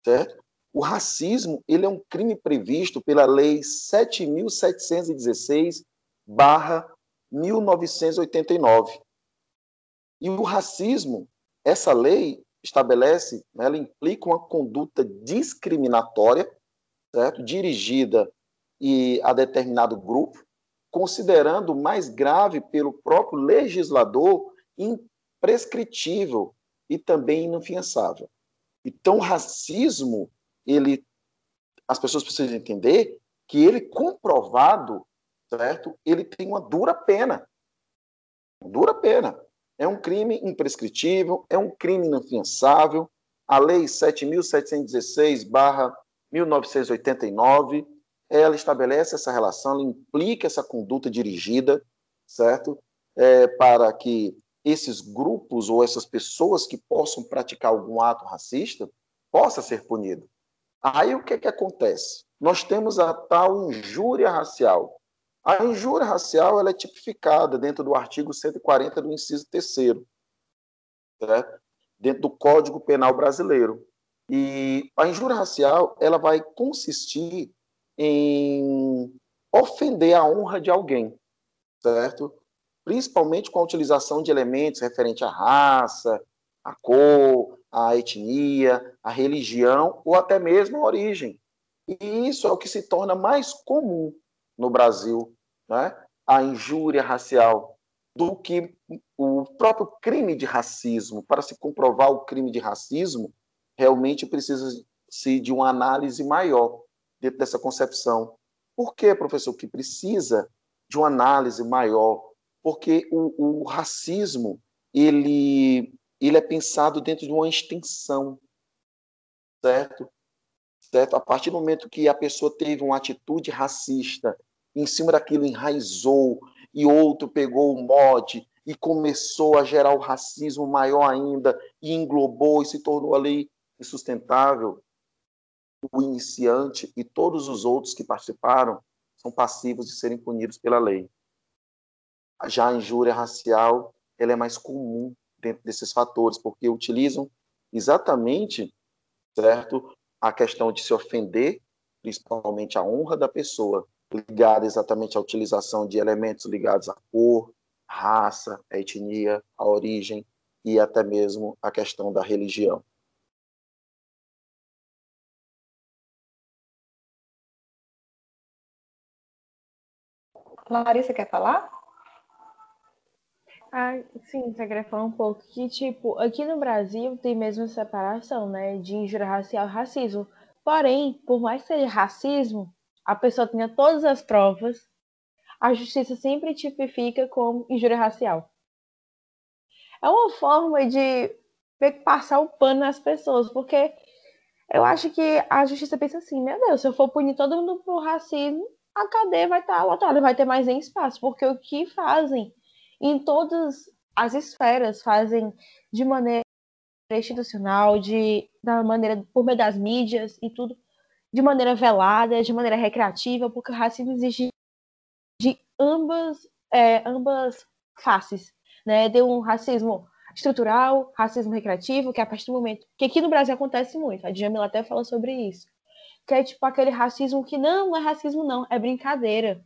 certo? O racismo, ele é um crime previsto pela lei 7716 1989. E o racismo, essa lei estabelece, né, ela implica uma conduta discriminatória, certo? Dirigida e a determinado grupo, considerando mais grave pelo próprio legislador imprescritível e também inafiançável. Então, o racismo, ele, as pessoas precisam entender que ele comprovado, certo? Ele tem uma dura pena. Dura pena. É um crime imprescritível, é um crime inafiançável. A lei 7716/1989 ela estabelece essa relação, ela implica essa conduta dirigida, certo? É, para que esses grupos ou essas pessoas que possam praticar algum ato racista possa ser punido. Aí o que, que acontece? Nós temos a tal injúria racial. A injúria racial ela é tipificada dentro do artigo 140 do inciso 3 certo? dentro do Código Penal Brasileiro. E a injúria racial ela vai consistir em ofender a honra de alguém, certo? Principalmente com a utilização de elementos referentes à raça, à cor, à etnia, à religião ou até mesmo à origem. E isso é o que se torna mais comum no Brasil, né? a injúria racial, do que o próprio crime de racismo. Para se comprovar o crime de racismo, realmente precisa-se de uma análise maior dentro dessa concepção. Por que, professor, que precisa de uma análise maior? Porque o, o racismo ele, ele é pensado dentro de uma extensão, certo? certo? A partir do momento que a pessoa teve uma atitude racista, em cima daquilo enraizou, e outro pegou o mote e começou a gerar o racismo maior ainda, e englobou e se tornou ali insustentável, o iniciante e todos os outros que participaram são passivos de serem punidos pela lei. Já a injúria racial ela é mais comum dentro desses fatores, porque utilizam exatamente certo a questão de se ofender, principalmente a honra da pessoa, ligada exatamente à utilização de elementos ligados à cor, raça, à etnia, à origem e até mesmo a questão da religião. Larissa quer falar? Ah, sim, você queria falar um pouco que, tipo, aqui no Brasil tem mesmo separação, né, de injúria racial e racismo. Porém, por mais que seja racismo, a pessoa tenha todas as provas, a justiça sempre tipifica como injúria racial. É uma forma de passar o pano nas pessoas, porque eu acho que a justiça pensa assim, meu Deus, se eu for punir todo mundo por racismo, a cadeia vai estar lotada, vai ter mais nem espaço, porque o que fazem em todas as esferas, fazem de maneira institucional, de da maneira por meio das mídias e tudo, de maneira velada, de maneira recreativa, porque o racismo exige de ambas é, ambas faces, né? Tem um racismo estrutural, racismo recreativo, que a partir do momento que aqui no Brasil acontece muito. A Djamila até fala sobre isso que é tipo aquele racismo que não, não é racismo, não, é brincadeira.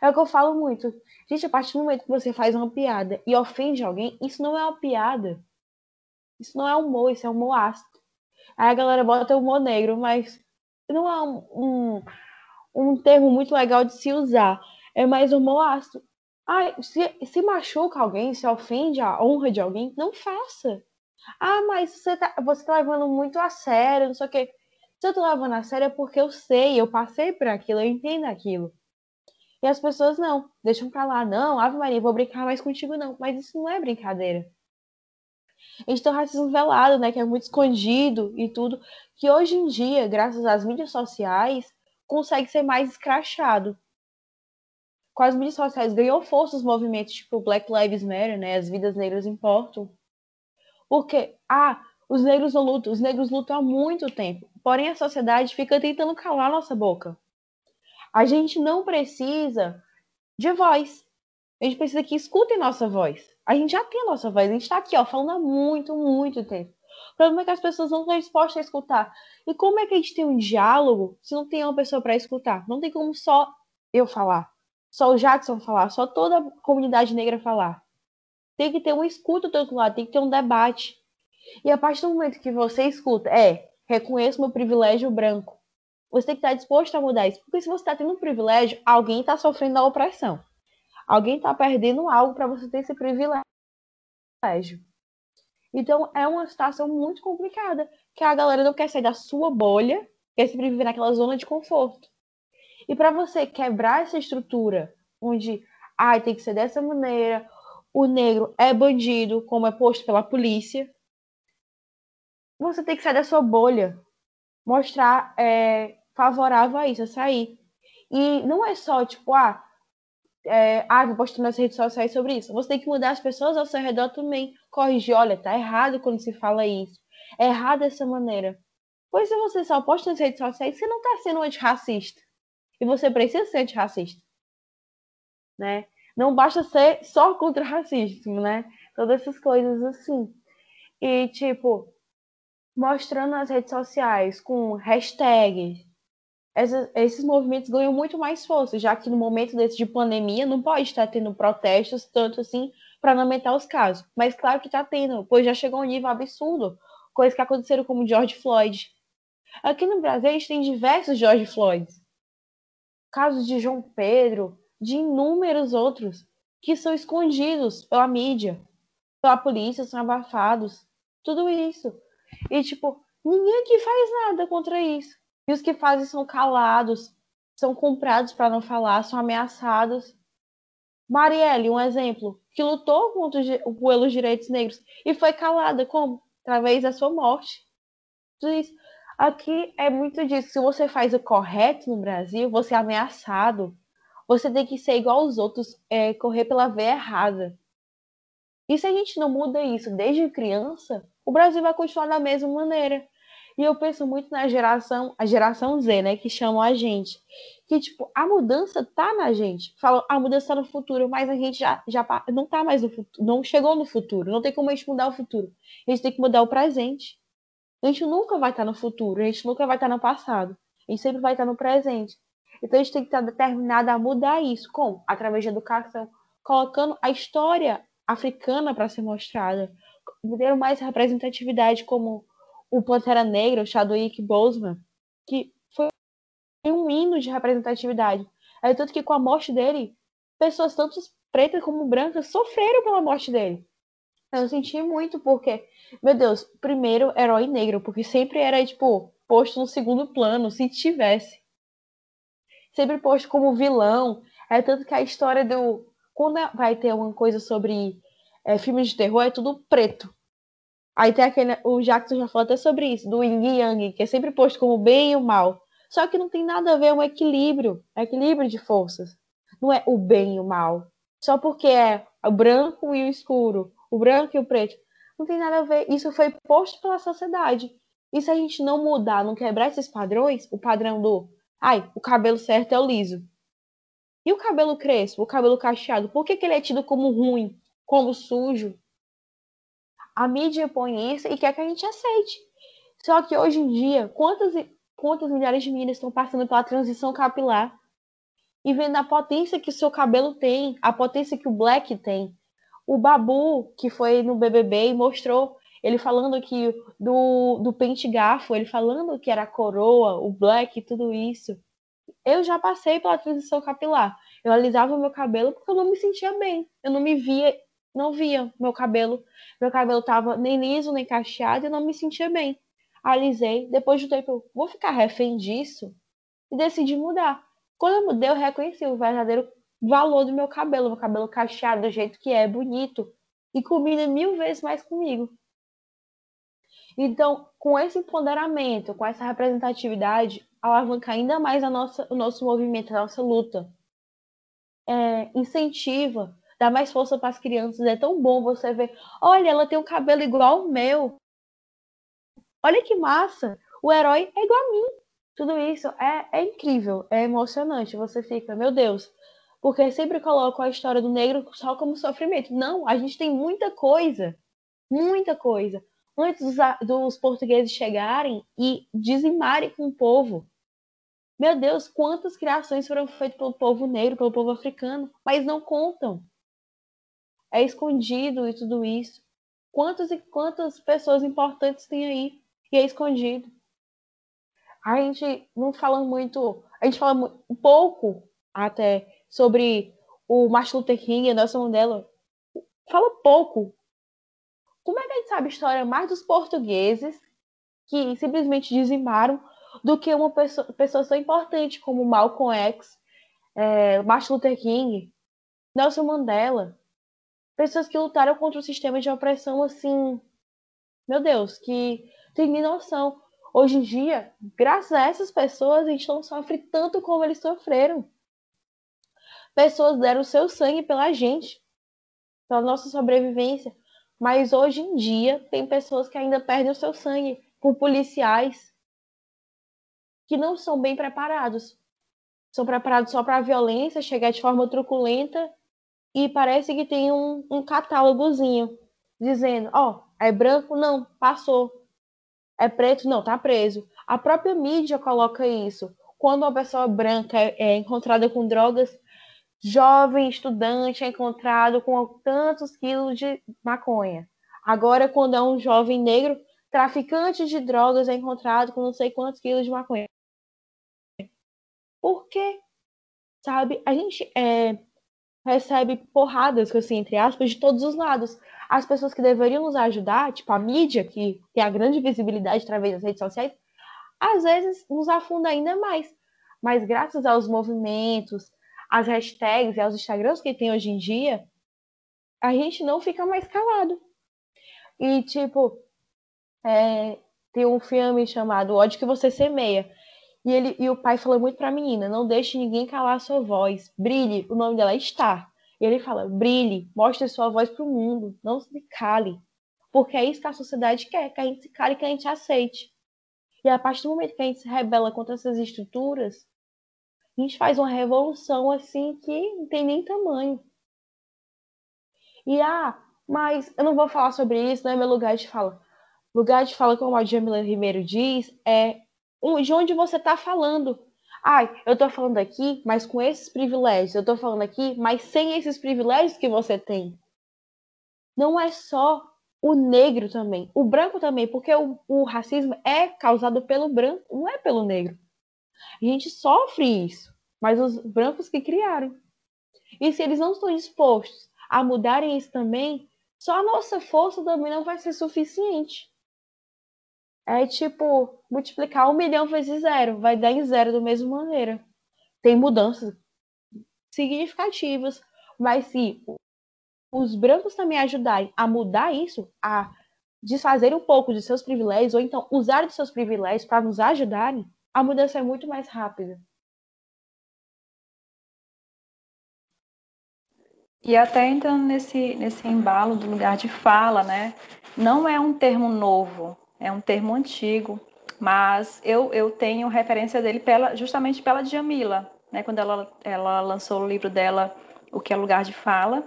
É o que eu falo muito. Gente, a partir do momento que você faz uma piada e ofende alguém, isso não é uma piada. Isso não é humor, isso é humor ácido. Aí a galera bota humor negro, mas não é um, um, um termo muito legal de se usar. É mais humor ácido. Ah, se, se machuca alguém, se ofende a honra de alguém, não faça. Ah, mas você tá, você tá levando muito a sério, não sei o quê. Se eu tô levando a sério é porque eu sei, eu passei por aquilo, eu entendo aquilo. E as pessoas não, deixam pra lá, não, Ave Maria, vou brincar mais contigo, não. Mas isso não é brincadeira. A gente tem o racismo velado, né, que é muito escondido e tudo, que hoje em dia, graças às mídias sociais, consegue ser mais escrachado. Com as mídias sociais ganhou força os movimentos tipo Black Lives Matter, né, as vidas negras importam. Porque, ah, os negros não lutam, os negros lutam há muito tempo. Porém, a sociedade fica tentando calar nossa boca. A gente não precisa de voz. A gente precisa que escutem nossa voz. A gente já tem a nossa voz. A gente está aqui, ó, falando há muito, muito tempo. O problema é que as pessoas não estão dispostas a escutar. E como é que a gente tem um diálogo se não tem uma pessoa para escutar? Não tem como só eu falar, só o Jackson falar, só toda a comunidade negra falar. Tem que ter um escuta do outro lado, tem que ter um debate. E a partir do momento que você escuta, é, reconheço meu privilégio branco. Você tem que estar disposto a mudar isso. Porque se você está tendo um privilégio, alguém está sofrendo a opressão. Alguém está perdendo algo para você ter esse privilégio. Então é uma situação muito complicada. Que a galera não quer sair da sua bolha, quer se viver naquela zona de conforto. E para você quebrar essa estrutura, onde ah, tem que ser dessa maneira, o negro é bandido, como é posto pela polícia, você tem que sair da sua bolha, mostrar é, favorável a isso, a sair. E não é só, tipo, ah, é, ah, vou postar nas redes sociais sobre isso. Você tem que mudar as pessoas ao seu redor também. Corrigir, olha, tá errado quando se fala isso. É errado dessa maneira. Pois se você só posta nas redes sociais, você não tá sendo antirracista. E você precisa ser antirracista. Né? Não basta ser só contra racismo, né? Todas essas coisas assim. E, tipo, mostrando nas redes sociais com hashtags. Esses movimentos ganham muito mais força, já que no momento desse de pandemia não pode estar tendo protestos tanto assim para não aumentar os casos. Mas claro que está tendo, pois já chegou a um nível absurdo, coisas que aconteceram como George Floyd. Aqui no Brasil a gente tem diversos George Floyds, casos de João Pedro, de inúmeros outros que são escondidos pela mídia, pela polícia, são abafados. Tudo isso e, tipo, ninguém aqui faz nada contra isso. E os que fazem são calados, são comprados para não falar, são ameaçados. Marielle, um exemplo, que lutou contra pelos direitos negros e foi calada como? Através da sua morte. Diz, aqui é muito disso. Se você faz o correto no Brasil, você é ameaçado. Você tem que ser igual aos outros, é, correr pela via errada. E se a gente não muda isso desde criança, o Brasil vai continuar da mesma maneira. E eu penso muito na geração, a geração Z, né, que chamam a gente. Que, tipo, a mudança tá na gente. Falam, a mudança tá no futuro, mas a gente já, já não tá mais no futuro, não chegou no futuro. Não tem como a gente mudar o futuro. A gente tem que mudar o presente. A gente nunca vai estar tá no futuro, a gente nunca vai estar tá no passado. A gente sempre vai estar tá no presente. Então a gente tem que estar determinado a mudar isso. Como? Através de educação. Colocando a história africana para ser mostrada. Ter mais representatividade, como o Pantera Negra, o Chadwick Boseman, que foi um hino de representatividade. É tanto que com a morte dele, pessoas tanto pretas como brancas sofreram pela morte dele. Eu senti muito porque, meu Deus, primeiro herói negro, porque sempre era tipo posto no segundo plano, se tivesse. Sempre posto como vilão. É tanto que a história do quando vai ter alguma coisa sobre é, filmes de terror, é tudo preto. Aí tem aquele. O Jackson já falou até sobre isso, do Yin e Yang, que é sempre posto como bem e o mal. Só que não tem nada a ver, é um equilíbrio. É equilíbrio de forças. Não é o bem e o mal. Só porque é o branco e o escuro, o branco e o preto. Não tem nada a ver. Isso foi posto pela sociedade. E se a gente não mudar, não quebrar esses padrões, o padrão do. Ai, o cabelo certo é o liso. E o cabelo crespo, o cabelo cacheado, por que, que ele é tido como ruim, como sujo? A mídia põe isso e quer que a gente aceite. Só que hoje em dia, quantas, quantas milhares de meninas estão passando pela transição capilar? e vendo a potência que o seu cabelo tem, a potência que o black tem. O Babu, que foi no BBB e mostrou ele falando que do, do pente garfo, ele falando que era a coroa, o black, tudo isso. Eu já passei pela transição capilar. Eu alisava o meu cabelo porque eu não me sentia bem. Eu não me via, não via meu cabelo. Meu cabelo tava nem liso, nem cacheado e não me sentia bem. Alisei, depois de um tempo vou ficar refém disso e decidi mudar. Quando eu mudei, eu reconheci o verdadeiro valor do meu cabelo, meu cabelo cacheado do jeito que é, bonito e combina mil vezes mais comigo. Então, com esse empoderamento, com essa representatividade, alavanca ainda mais a nossa, o nosso movimento, a nossa luta. É, incentiva, dá mais força para as crianças. É tão bom você ver, olha, ela tem um cabelo igual ao meu. Olha que massa! O herói é igual a mim. Tudo isso é, é incrível, é emocionante. Você fica, meu Deus, porque sempre colocam a história do negro só como sofrimento. Não, a gente tem muita coisa, muita coisa antes dos, dos portugueses chegarem e dizimarem com o povo. Meu Deus, quantas criações foram feitas pelo povo negro, pelo povo africano, mas não contam. É escondido e tudo isso. Quantas e quantas pessoas importantes tem aí e é escondido. A gente não fala muito, a gente fala um pouco até sobre o Martin Luther King e a Nelson Mandela. Fala pouco como é que a gente sabe a história mais dos portugueses que simplesmente dizimaram do que uma pessoa, pessoa tão importante como Malcolm X, é, Martin Luther King, Nelson Mandela, pessoas que lutaram contra o sistema de opressão assim, meu Deus, que tem noção. Hoje em dia, graças a essas pessoas, a gente não sofre tanto como eles sofreram. Pessoas deram seu sangue pela gente, pela nossa sobrevivência. Mas hoje em dia tem pessoas que ainda perdem o seu sangue por policiais que não são bem preparados. São preparados só para a violência, chegar de forma truculenta e parece que tem um, um catálogozinho dizendo: ó, oh, é branco? Não, passou. É preto? Não, tá preso. A própria mídia coloca isso. Quando uma pessoa branca é, é encontrada com drogas, jovem estudante é encontrado com tantos quilos de maconha. Agora, quando é um jovem negro, traficante de drogas é encontrado com não sei quantos quilos de maconha. Por quê? Sabe? A gente é, recebe porradas, assim, entre aspas, de todos os lados. As pessoas que deveriam nos ajudar, tipo a mídia, que tem a grande visibilidade através das redes sociais, às vezes nos afunda ainda mais. Mas graças aos movimentos, as hashtags e aos Instagrams que tem hoje em dia, a gente não fica mais calado. E, tipo, é, tem um filme chamado Ódio que Você Semeia. E, ele, e o pai fala muito pra menina: não deixe ninguém calar a sua voz. Brilhe. O nome dela é Star. E ele fala: brilhe, mostre sua voz pro mundo. Não se cale. Porque é isso que a sociedade quer: que a gente se cale que a gente aceite. E a partir do momento que a gente se rebela contra essas estruturas, a gente faz uma revolução assim que não tem nem tamanho. E ah, mas eu não vou falar sobre isso, não é meu lugar de fala. Lugar de fala, como a Jamila Ribeiro diz, é de onde você está falando. Ai, eu estou falando aqui, mas com esses privilégios. Eu estou falando aqui, mas sem esses privilégios que você tem. Não é só o negro também, o branco também, porque o, o racismo é causado pelo branco, não é pelo negro. A gente sofre isso, mas os brancos que criaram. E se eles não estão dispostos a mudarem isso também, só a nossa força também não vai ser suficiente. É tipo multiplicar um milhão vezes zero, vai dar em zero da mesma maneira. Tem mudanças significativas, mas se os brancos também ajudarem a mudar isso, a desfazer um pouco de seus privilégios, ou então usar de seus privilégios para nos ajudarem, a mudança é muito mais rápida. E até entrando nesse, nesse embalo do lugar de fala, né? Não é um termo novo, é um termo antigo, mas eu, eu tenho referência dele pela, justamente pela Djamila, né? Quando ela, ela lançou o livro dela, O que é Lugar de Fala.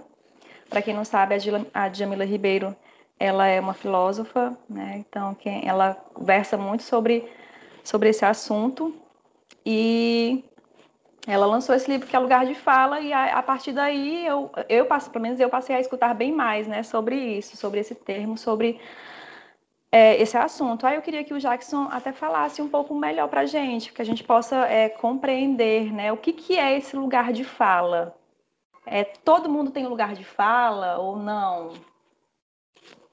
Para quem não sabe, a Djamila Ribeiro, ela é uma filósofa, né? Então, quem, ela versa muito sobre sobre esse assunto. E Ela lançou esse livro que é Lugar de Fala e a, a partir daí eu, eu passo, pelo menos eu passei a escutar bem mais, né, sobre isso, sobre esse termo, sobre é, esse assunto. Aí eu queria que o Jackson até falasse um pouco melhor para a gente, que a gente possa é, compreender, né, o que, que é esse lugar de fala. É, todo mundo tem um lugar de fala ou não?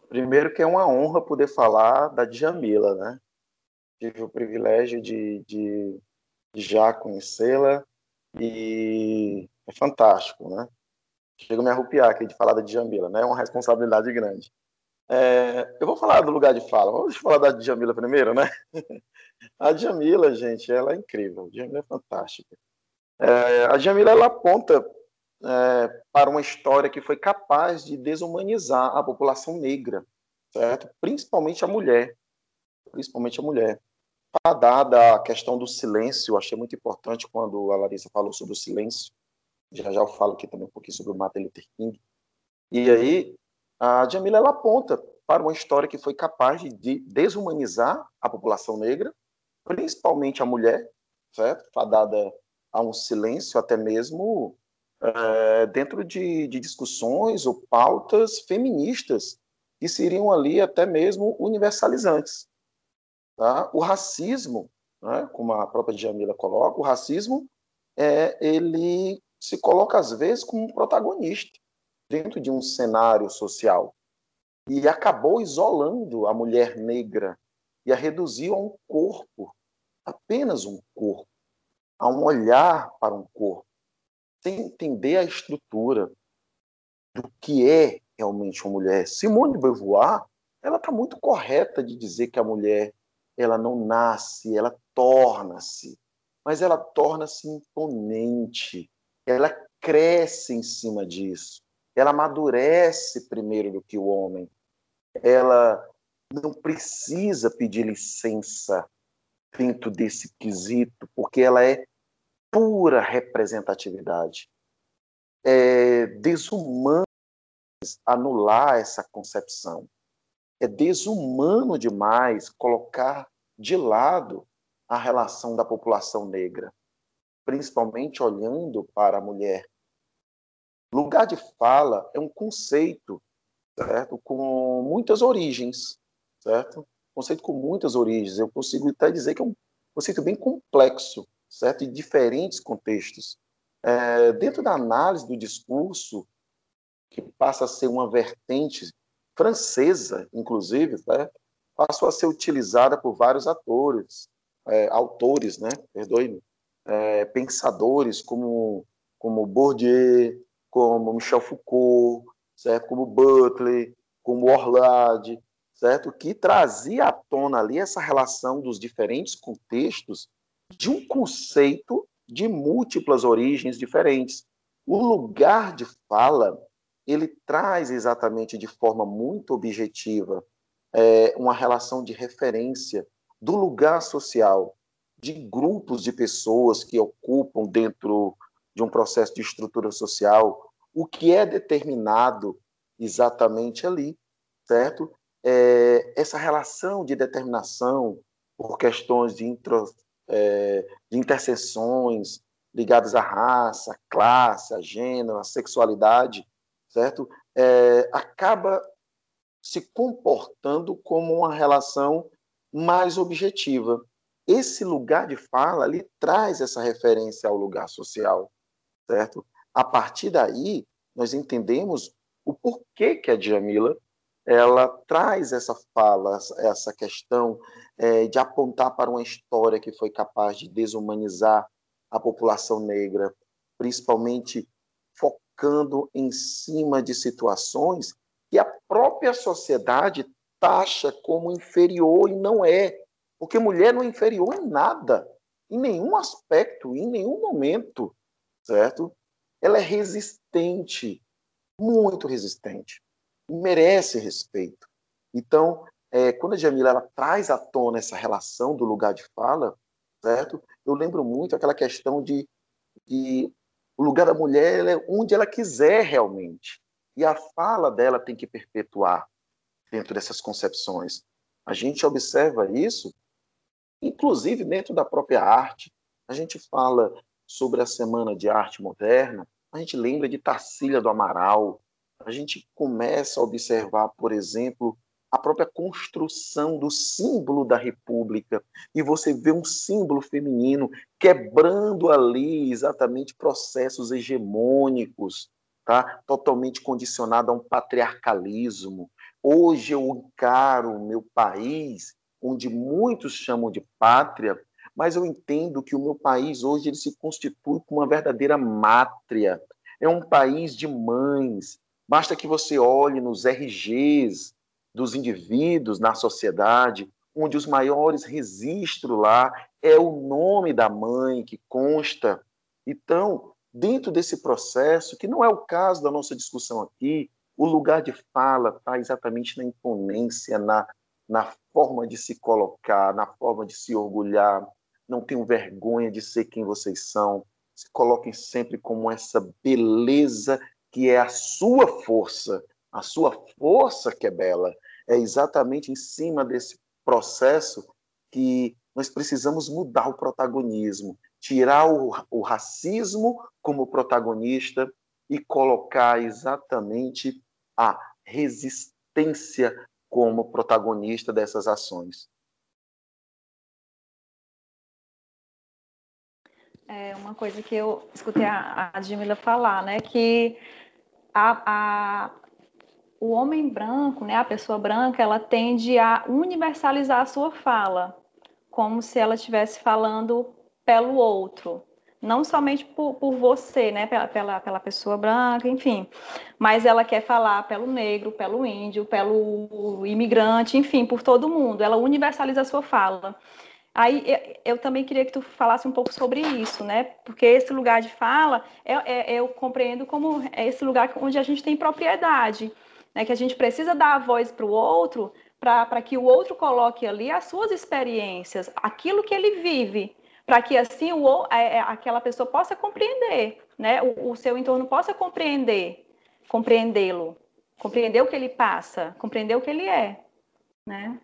Primeiro que é uma honra poder falar da Djamila, né? Tive o privilégio de, de, de já conhecê-la e é fantástico, né? Chego a me arrupiar aqui de falar da Djamila, né? É uma responsabilidade grande. É, eu vou falar do lugar de fala. Vamos falar da Djamila primeiro, né? (laughs) A Djamila, gente, ela é incrível. A Djamila é fantástica. É, a Djamila, ela aponta é, para uma história que foi capaz de desumanizar a população negra, certo? Principalmente a mulher. Principalmente a mulher dada a questão do silêncio, achei muito importante quando a Larissa falou sobre o silêncio. Já já eu falo aqui também um pouquinho sobre o Martin Luther King. E aí, a Jamila ela aponta para uma história que foi capaz de desumanizar a população negra, principalmente a mulher, certo? Fadada a um silêncio, até mesmo é, dentro de, de discussões ou pautas feministas que seriam ali até mesmo universalizantes. Tá? O racismo, né, como a própria Djamila coloca, o racismo é, ele se coloca às vezes como um protagonista dentro de um cenário social. E acabou isolando a mulher negra e a reduziu a um corpo, apenas um corpo, a um olhar para um corpo, sem entender a estrutura do que é realmente uma mulher. Simone de Beauvoir, ela está muito correta de dizer que a mulher ela não nasce, ela torna-se, mas ela torna-se imponente, ela cresce em cima disso, ela amadurece primeiro do que o homem, ela não precisa pedir licença dentro desse quesito, porque ela é pura representatividade. É desumano anular essa concepção é desumano demais colocar de lado a relação da população negra, principalmente olhando para a mulher. Lugar de fala é um conceito, certo, com muitas origens, certo? Conceito com muitas origens. Eu consigo até dizer que é um conceito bem complexo, certo, em diferentes contextos. É, dentro da análise do discurso, que passa a ser uma vertente francesa, inclusive, né, passou a ser utilizada por vários atores, é, autores, né, perdoe-me, é, pensadores como, como Bourdieu, como Michel Foucault, certo? como Butler, como Orlade, certo? que trazia à tona ali essa relação dos diferentes contextos de um conceito de múltiplas origens diferentes. O lugar de fala ele traz exatamente de forma muito objetiva é, uma relação de referência do lugar social, de grupos de pessoas que ocupam dentro de um processo de estrutura social, o que é determinado exatamente ali, certo? É, essa relação de determinação por questões de, é, de interseções ligadas à raça, à classe, a gênero, à sexualidade, certo? É, acaba se comportando como uma relação mais objetiva. Esse lugar de fala ali traz essa referência ao lugar social, certo? A partir daí, nós entendemos o porquê que a Djamila ela traz essa fala, essa questão é, de apontar para uma história que foi capaz de desumanizar a população negra, principalmente focando em cima de situações que a própria sociedade taxa como inferior e não é. Porque mulher não é inferior em nada, em nenhum aspecto, em nenhum momento, certo? Ela é resistente, muito resistente, merece respeito. Então, é, quando a Jamila ela traz à tona essa relação do lugar de fala, certo? Eu lembro muito aquela questão de, de o lugar da mulher é onde ela quiser realmente. E a fala dela tem que perpetuar dentro dessas concepções. A gente observa isso, inclusive dentro da própria arte. A gente fala sobre a Semana de Arte Moderna, a gente lembra de Tarsília do Amaral, a gente começa a observar, por exemplo, a própria construção do símbolo da República, e você vê um símbolo feminino quebrando ali exatamente processos hegemônicos, tá? totalmente condicionado a um patriarcalismo. Hoje eu encaro o meu país, onde muitos chamam de pátria, mas eu entendo que o meu país hoje ele se constitui como uma verdadeira mátria. É um país de mães. Basta que você olhe nos RGs dos indivíduos na sociedade, onde os maiores registros lá é o nome da mãe que consta. Então, dentro desse processo, que não é o caso da nossa discussão aqui, o lugar de fala está exatamente na imponência, na, na forma de se colocar, na forma de se orgulhar. Não tenham vergonha de ser quem vocês são. Se coloquem sempre como essa beleza que é a sua força, a sua força que é bela. É exatamente em cima desse processo que nós precisamos mudar o protagonismo, tirar o, o racismo como protagonista e colocar exatamente a resistência como protagonista dessas ações. É uma coisa que eu escutei a, a Jamila falar, né, que a, a, o homem branco, né, a pessoa branca, ela tende a universalizar a sua fala, como se ela estivesse falando pelo outro, não somente por, por você, né, pela, pela, pela, pessoa branca, enfim, mas ela quer falar pelo negro, pelo índio, pelo imigrante, enfim, por todo mundo. Ela universaliza a sua fala. Aí eu também queria que tu falasse um pouco sobre isso, né? Porque esse lugar de fala, é, é, eu compreendo como é esse lugar onde a gente tem propriedade, né? Que a gente precisa dar a voz para o outro, para que o outro coloque ali as suas experiências, aquilo que ele vive, para que assim o, é, é, aquela pessoa possa compreender, né? O, o seu entorno possa compreender, compreendê-lo, compreender o que ele passa, compreender o que ele é, né?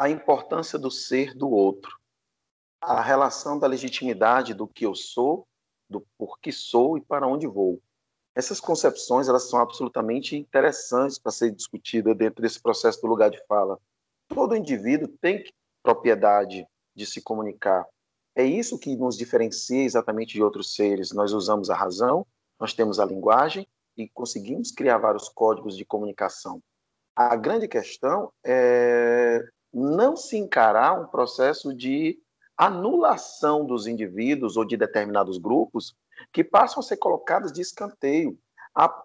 A importância do ser do outro, a relação da legitimidade do que eu sou, do por que sou e para onde vou. Essas concepções elas são absolutamente interessantes para ser discutida dentro desse processo do lugar de fala. Todo indivíduo tem propriedade de se comunicar. É isso que nos diferencia exatamente de outros seres. Nós usamos a razão, nós temos a linguagem e conseguimos criar vários códigos de comunicação. A grande questão é não se encarar um processo de anulação dos indivíduos ou de determinados grupos que passam a ser colocados de escanteio.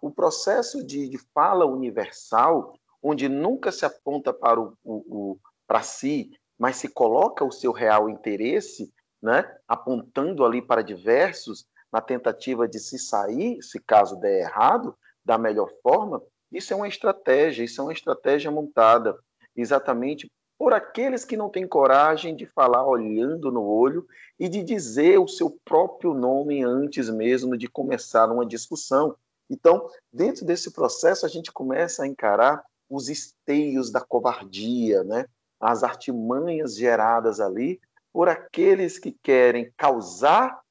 o processo de, de, fala universal, onde nunca se aponta para, o, o, o, para si, mas se coloca o seu real interesse, né, apontando ali para diversos, na tentativa de se sair, se caso der errado, da melhor forma, isso é uma estratégia, isso é uma estratégia montada exatamente por aqueles que não têm coragem de falar olhando no olho e de dizer o seu próprio nome antes mesmo de começar uma discussão. Então, dentro desse processo, a gente começa a encarar os esteios da covardia, né? as artimanhas geradas ali por aqueles que querem causar,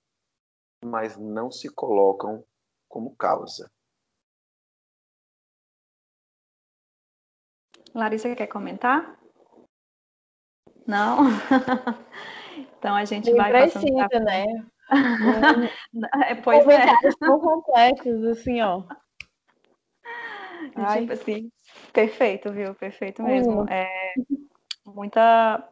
mas não se colocam como causa. Larissa quer comentar? Não? (laughs) então a gente vai precisa, passando né? (laughs) é, pois é. tão complexos, assim, ó. Ai. Tipo assim, perfeito, viu? Perfeito mesmo. Hum. É, muita,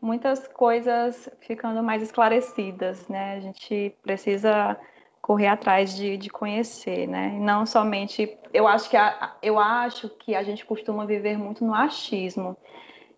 muitas coisas ficando mais esclarecidas, né? A gente precisa correr atrás de, de conhecer, né? Não somente, eu acho que a, eu acho que a gente costuma viver muito no achismo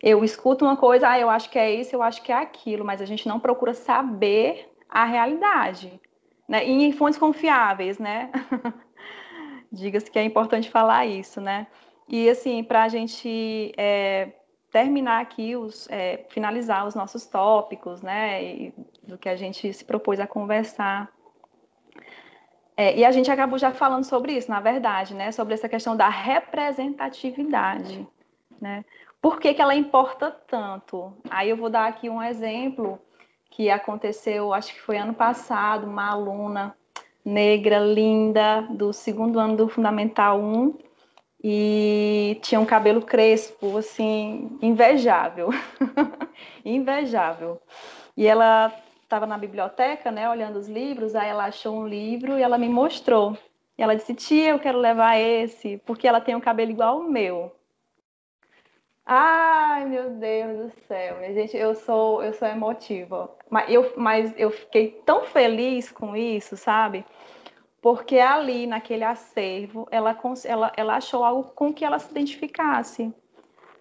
eu escuto uma coisa, ah, eu acho que é isso, eu acho que é aquilo, mas a gente não procura saber a realidade, né? E em fontes confiáveis, né? (laughs) Diga-se que é importante falar isso, né? E assim, para a gente é, terminar aqui, os, é, finalizar os nossos tópicos, né? E do que a gente se propôs a conversar. É, e a gente acabou já falando sobre isso, na verdade, né? Sobre essa questão da representatividade, né? Por que, que ela importa tanto? Aí eu vou dar aqui um exemplo que aconteceu, acho que foi ano passado, uma aluna negra, linda, do segundo ano do Fundamental 1, e tinha um cabelo crespo, assim, invejável. (laughs) invejável. E ela estava na biblioteca, né, olhando os livros, aí ela achou um livro e ela me mostrou. E ela disse: "Tia, eu quero levar esse, porque ela tem um cabelo igual ao meu". Ai, meu Deus do céu, minha gente, eu sou eu sou emotiva. Mas eu, mas eu fiquei tão feliz com isso, sabe? Porque ali naquele acervo ela, ela, ela achou algo com que ela se identificasse,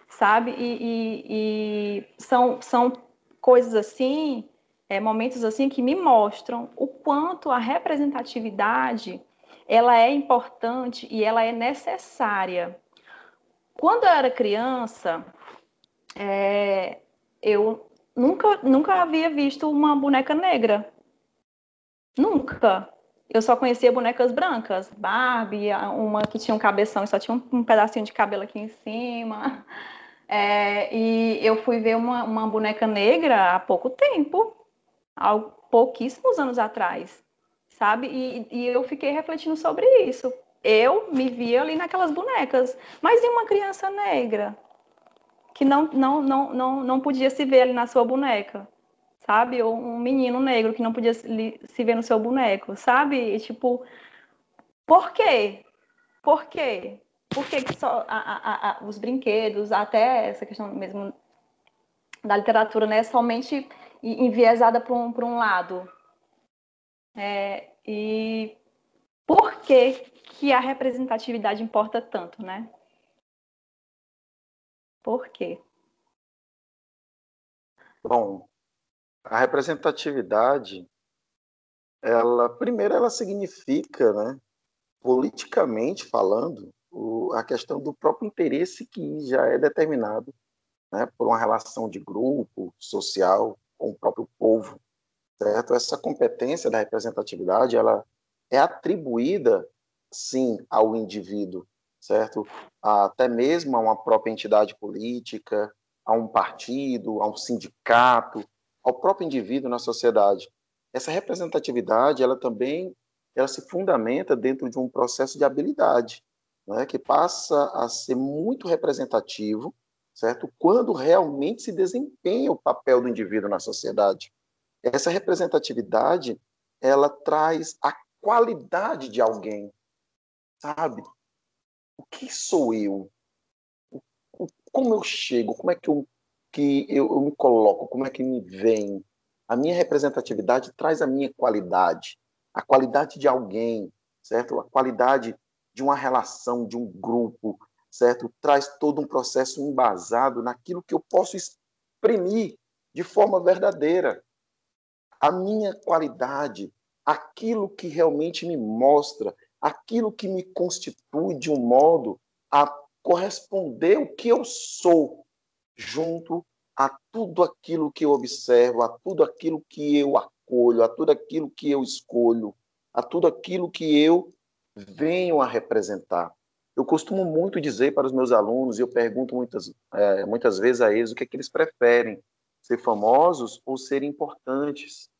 sabe? E, e, e são, são coisas assim é, momentos assim que me mostram o quanto a representatividade ela é importante e ela é necessária. Quando eu era criança, é, eu nunca, nunca havia visto uma boneca negra. Nunca. Eu só conhecia bonecas brancas, Barbie, uma que tinha um cabeção e só tinha um, um pedacinho de cabelo aqui em cima. (laughs) É, e eu fui ver uma, uma boneca negra há pouco tempo há pouquíssimos anos atrás, sabe? E, e eu fiquei refletindo sobre isso. Eu me via ali naquelas bonecas, mas e uma criança negra que não, não, não, não, não podia se ver ali na sua boneca, sabe? Ou um menino negro que não podia se, ver no seu boneco, sabe? E, tipo, por quê? Por quê? Por que, que só a, a, a, os brinquedos, até essa questão mesmo da literatura, né? Somente enviesada para um, um lado. É, e por que, que a representatividade importa tanto, né? Por quê? Bom, a representatividade, ela primeiro ela significa, né, politicamente falando, o, a questão do próprio interesse que já é determinado, né, por uma relação de grupo social, com o próprio povo, certo? Essa competência da representatividade, ela é atribuída, sim, ao indivíduo, certo? Até mesmo a uma própria entidade política, a um partido, a um sindicato, ao próprio indivíduo na sociedade. Essa representatividade, ela também ela se fundamenta dentro de um processo de habilidade, né, que passa a ser muito representativo certo? Quando realmente se desempenha o papel do indivíduo na sociedade. Essa representatividade, ela traz a qualidade de alguém, sabe? O que sou eu? Como eu chego? Como é que eu, que eu, eu me coloco? Como é que me vem? A minha representatividade traz a minha qualidade, a qualidade de alguém, certo? A qualidade de uma relação, de um grupo, certo? Traz todo um processo embasado naquilo que eu posso exprimir de forma verdadeira. A minha qualidade, aquilo que realmente me mostra, aquilo que me constitui de um modo a corresponder o que eu sou junto a tudo aquilo que eu observo, a tudo aquilo que eu acolho, a tudo aquilo que eu escolho, a tudo aquilo que eu venho a representar. Eu costumo muito dizer para os meus alunos, e eu pergunto muitas, é, muitas vezes a eles o que, é que eles preferem, ser famosos ou ser importantes.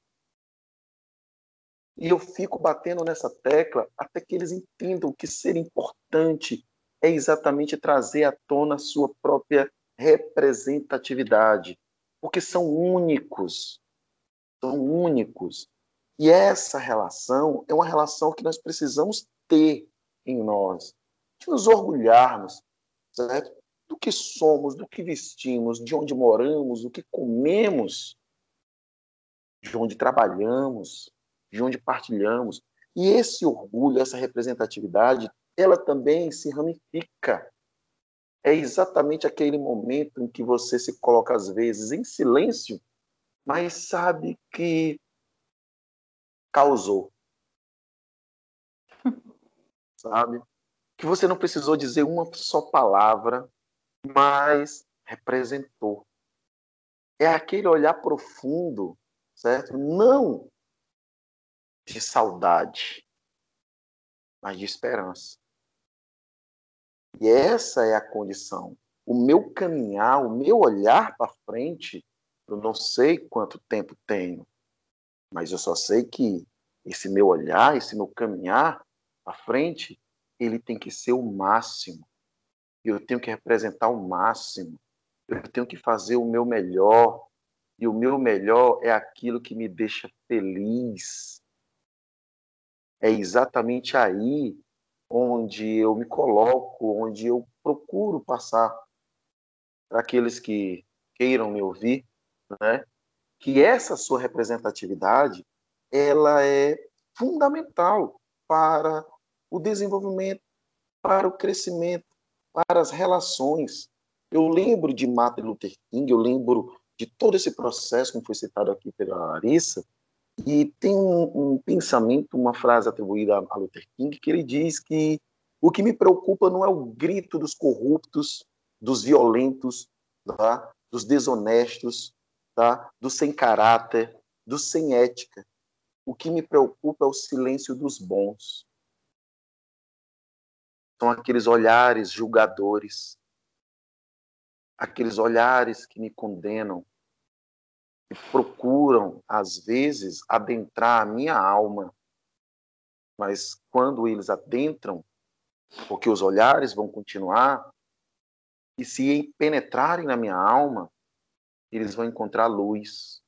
E eu fico batendo nessa tecla até que eles entendam que ser importante é exatamente trazer à tona a sua própria representatividade, porque são únicos, são únicos. E essa relação é uma relação que nós precisamos ter em nós de nos orgulharmos certo? do que somos, do que vestimos, de onde moramos, do que comemos, de onde trabalhamos, de onde partilhamos. E esse orgulho, essa representatividade, ela também se ramifica. É exatamente aquele momento em que você se coloca, às vezes, em silêncio, mas sabe que causou. (laughs) sabe? que você não precisou dizer uma só palavra, mas representou. É aquele olhar profundo, certo? Não de saudade, mas de esperança. E essa é a condição. O meu caminhar, o meu olhar para frente Eu não sei quanto tempo tenho, mas eu só sei que esse meu olhar, esse meu caminhar à frente, ele tem que ser o máximo. Eu tenho que representar o máximo. Eu tenho que fazer o meu melhor. E o meu melhor é aquilo que me deixa feliz. É exatamente aí onde eu me coloco, onde eu procuro passar para aqueles que queiram me ouvir, né? Que essa sua representatividade, ela é fundamental para o desenvolvimento, para o crescimento, para as relações. Eu lembro de Martin Luther King, eu lembro de todo esse processo, como foi citado aqui pela Larissa, e tem um, um pensamento, uma frase atribuída a Luther King, que ele diz que o que me preocupa não é o grito dos corruptos, dos violentos, tá? dos desonestos, tá? dos sem caráter, dos sem ética. O que me preocupa é o silêncio dos bons. São aqueles olhares julgadores, aqueles olhares que me condenam, que procuram, às vezes, adentrar a minha alma. Mas quando eles adentram, porque os olhares vão continuar, e se penetrarem na minha alma, eles vão encontrar luz.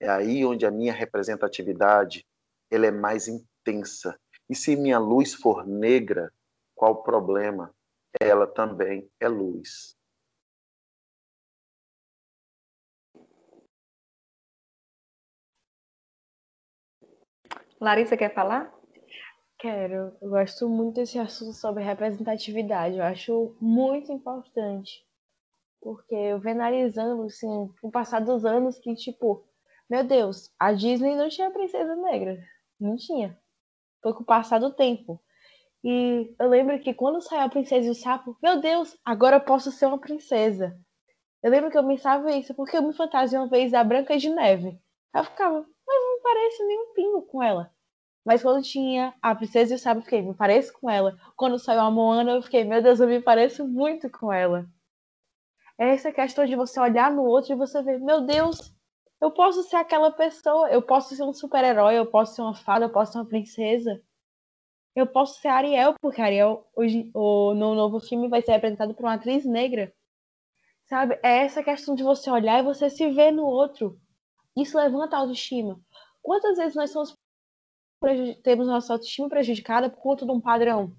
É aí onde a minha representatividade ela é mais intensa. E se minha luz for negra, qual o problema? Ela também é luz. Larissa quer falar? Quero. Eu gosto muito desse assunto sobre representatividade. Eu acho muito importante. Porque eu venho analisando, assim, com o passar dos anos, que, tipo, meu Deus, a Disney não tinha princesa negra. Não tinha. Foi com o passar do tempo. E eu lembro que quando saiu a Princesa e o Sapo, meu Deus, agora eu posso ser uma princesa. Eu lembro que eu pensava isso, porque eu me fantasiei uma vez da Branca de Neve. Eu ficava, parece nem um pingo com ela. Mas quando tinha a Princesa e o Sábio, eu fiquei, me pareço com ela. Quando saiu a Moana, eu fiquei, meu Deus, eu me pareço muito com ela. É essa questão de você olhar no outro e você ver, meu Deus, eu posso ser aquela pessoa, eu posso ser um super-herói, eu posso ser uma fada, eu posso ser uma princesa. Eu posso ser Ariel, porque Ariel hoje, o, no novo filme vai ser representado por uma atriz negra. Sabe? É essa questão de você olhar e você se ver no outro. Isso levanta a autoestima. Quantas vezes nós somos temos nossa autoestima prejudicada por conta de um padrão?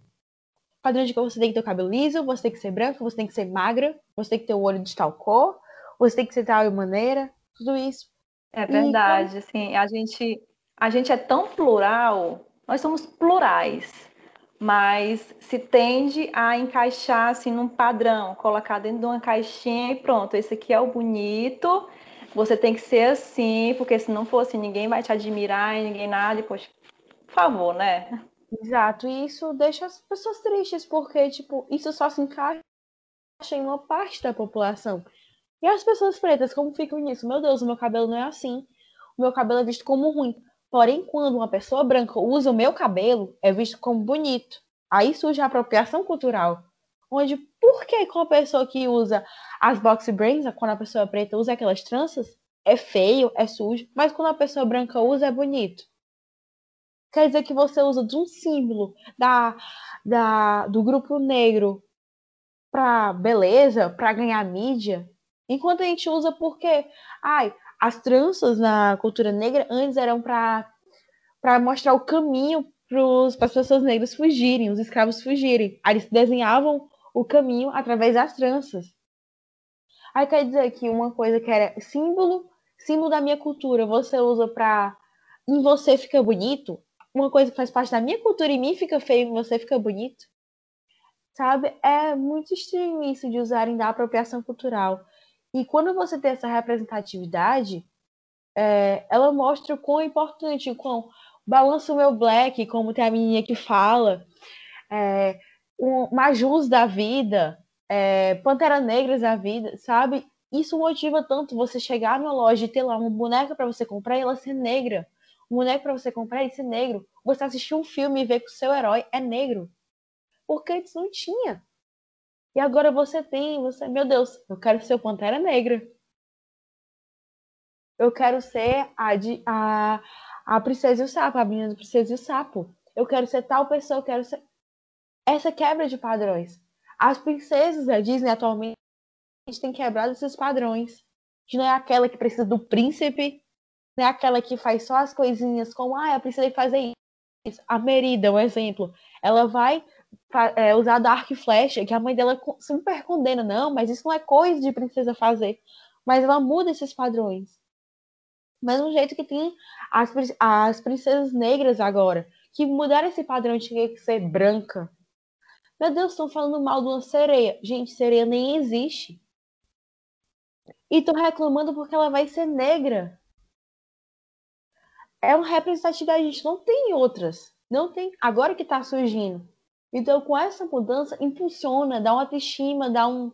Padrão de que você tem que ter o cabelo liso, você tem que ser branco, você tem que ser magra, você tem que ter o olho de tal cor, você tem que ser tal maneira, tudo isso. É verdade, e, assim, a gente, a gente é tão plural, nós somos plurais, mas se tende a encaixar assim num padrão, colocar dentro de uma caixinha e pronto, esse aqui é o bonito, você tem que ser assim, porque se não for assim, ninguém vai te admirar e ninguém nada, e poxa, por favor, né? Exato, e isso deixa as pessoas tristes, porque, tipo, isso só se encaixa em uma parte da população. E as pessoas pretas, como ficam nisso? Meu Deus, o meu cabelo não é assim. O meu cabelo é visto como ruim. Porém, quando uma pessoa branca usa o meu cabelo, é visto como bonito. Aí surge a apropriação cultural. Onde, por que com a pessoa que usa as box brains, quando a pessoa preta usa aquelas tranças, é feio, é sujo, mas quando a pessoa branca usa, é bonito? Quer dizer que você usa de um símbolo da, da, do grupo negro para beleza, para ganhar mídia, enquanto a gente usa porque, ai, as tranças na cultura negra antes eram para para mostrar o caminho para as pessoas negras fugirem, os escravos fugirem. Aí eles desenhavam o caminho através das tranças. Aí quer dizer que uma coisa que era símbolo, símbolo da minha cultura, você usa pra. Em você fica bonito. Uma coisa que faz parte da minha cultura em mim fica feio, em você fica bonito. Sabe? É muito estranho isso de usarem da apropriação cultural. E quando você tem essa representatividade, é, ela mostra o quão importante, o quão balança o meu black, como tem a menina que fala. É, um, Majus da vida, é, Pantera Negras da vida, sabe? Isso motiva tanto você chegar numa loja e ter lá uma boneca para você comprar e ela ser negra. Um boneco para você comprar e ser negro. Você assistir um filme e ver que o seu herói é negro. Porque antes não tinha. E agora você tem, você, meu Deus, eu quero ser o Pantera Negra. Eu quero ser a, de, a, a princesa e o sapo, a menina do princesa e o sapo. Eu quero ser tal pessoa, eu quero ser. Essa quebra de padrões. As princesas da Disney atualmente têm quebrado esses padrões. Que não é aquela que precisa do príncipe, não é aquela que faz só as coisinhas como, ah, a princesa fazer isso. A Merida, um exemplo. Ela vai é, usar Dark Flash, que a mãe dela super condena. Não, mas isso não é coisa de princesa fazer. Mas ela muda esses padrões. Mesmo jeito que tem as, as princesas negras agora, que mudaram esse padrão de que ser branca. Meu Deus, estão falando mal de uma sereia. Gente, sereia nem existe. E estão reclamando porque ela vai ser negra. É uma representatividade, a gente não tem outras. Não tem. Agora que está surgindo. Então, com essa mudança, impulsiona, dá uma autoestima, dá um,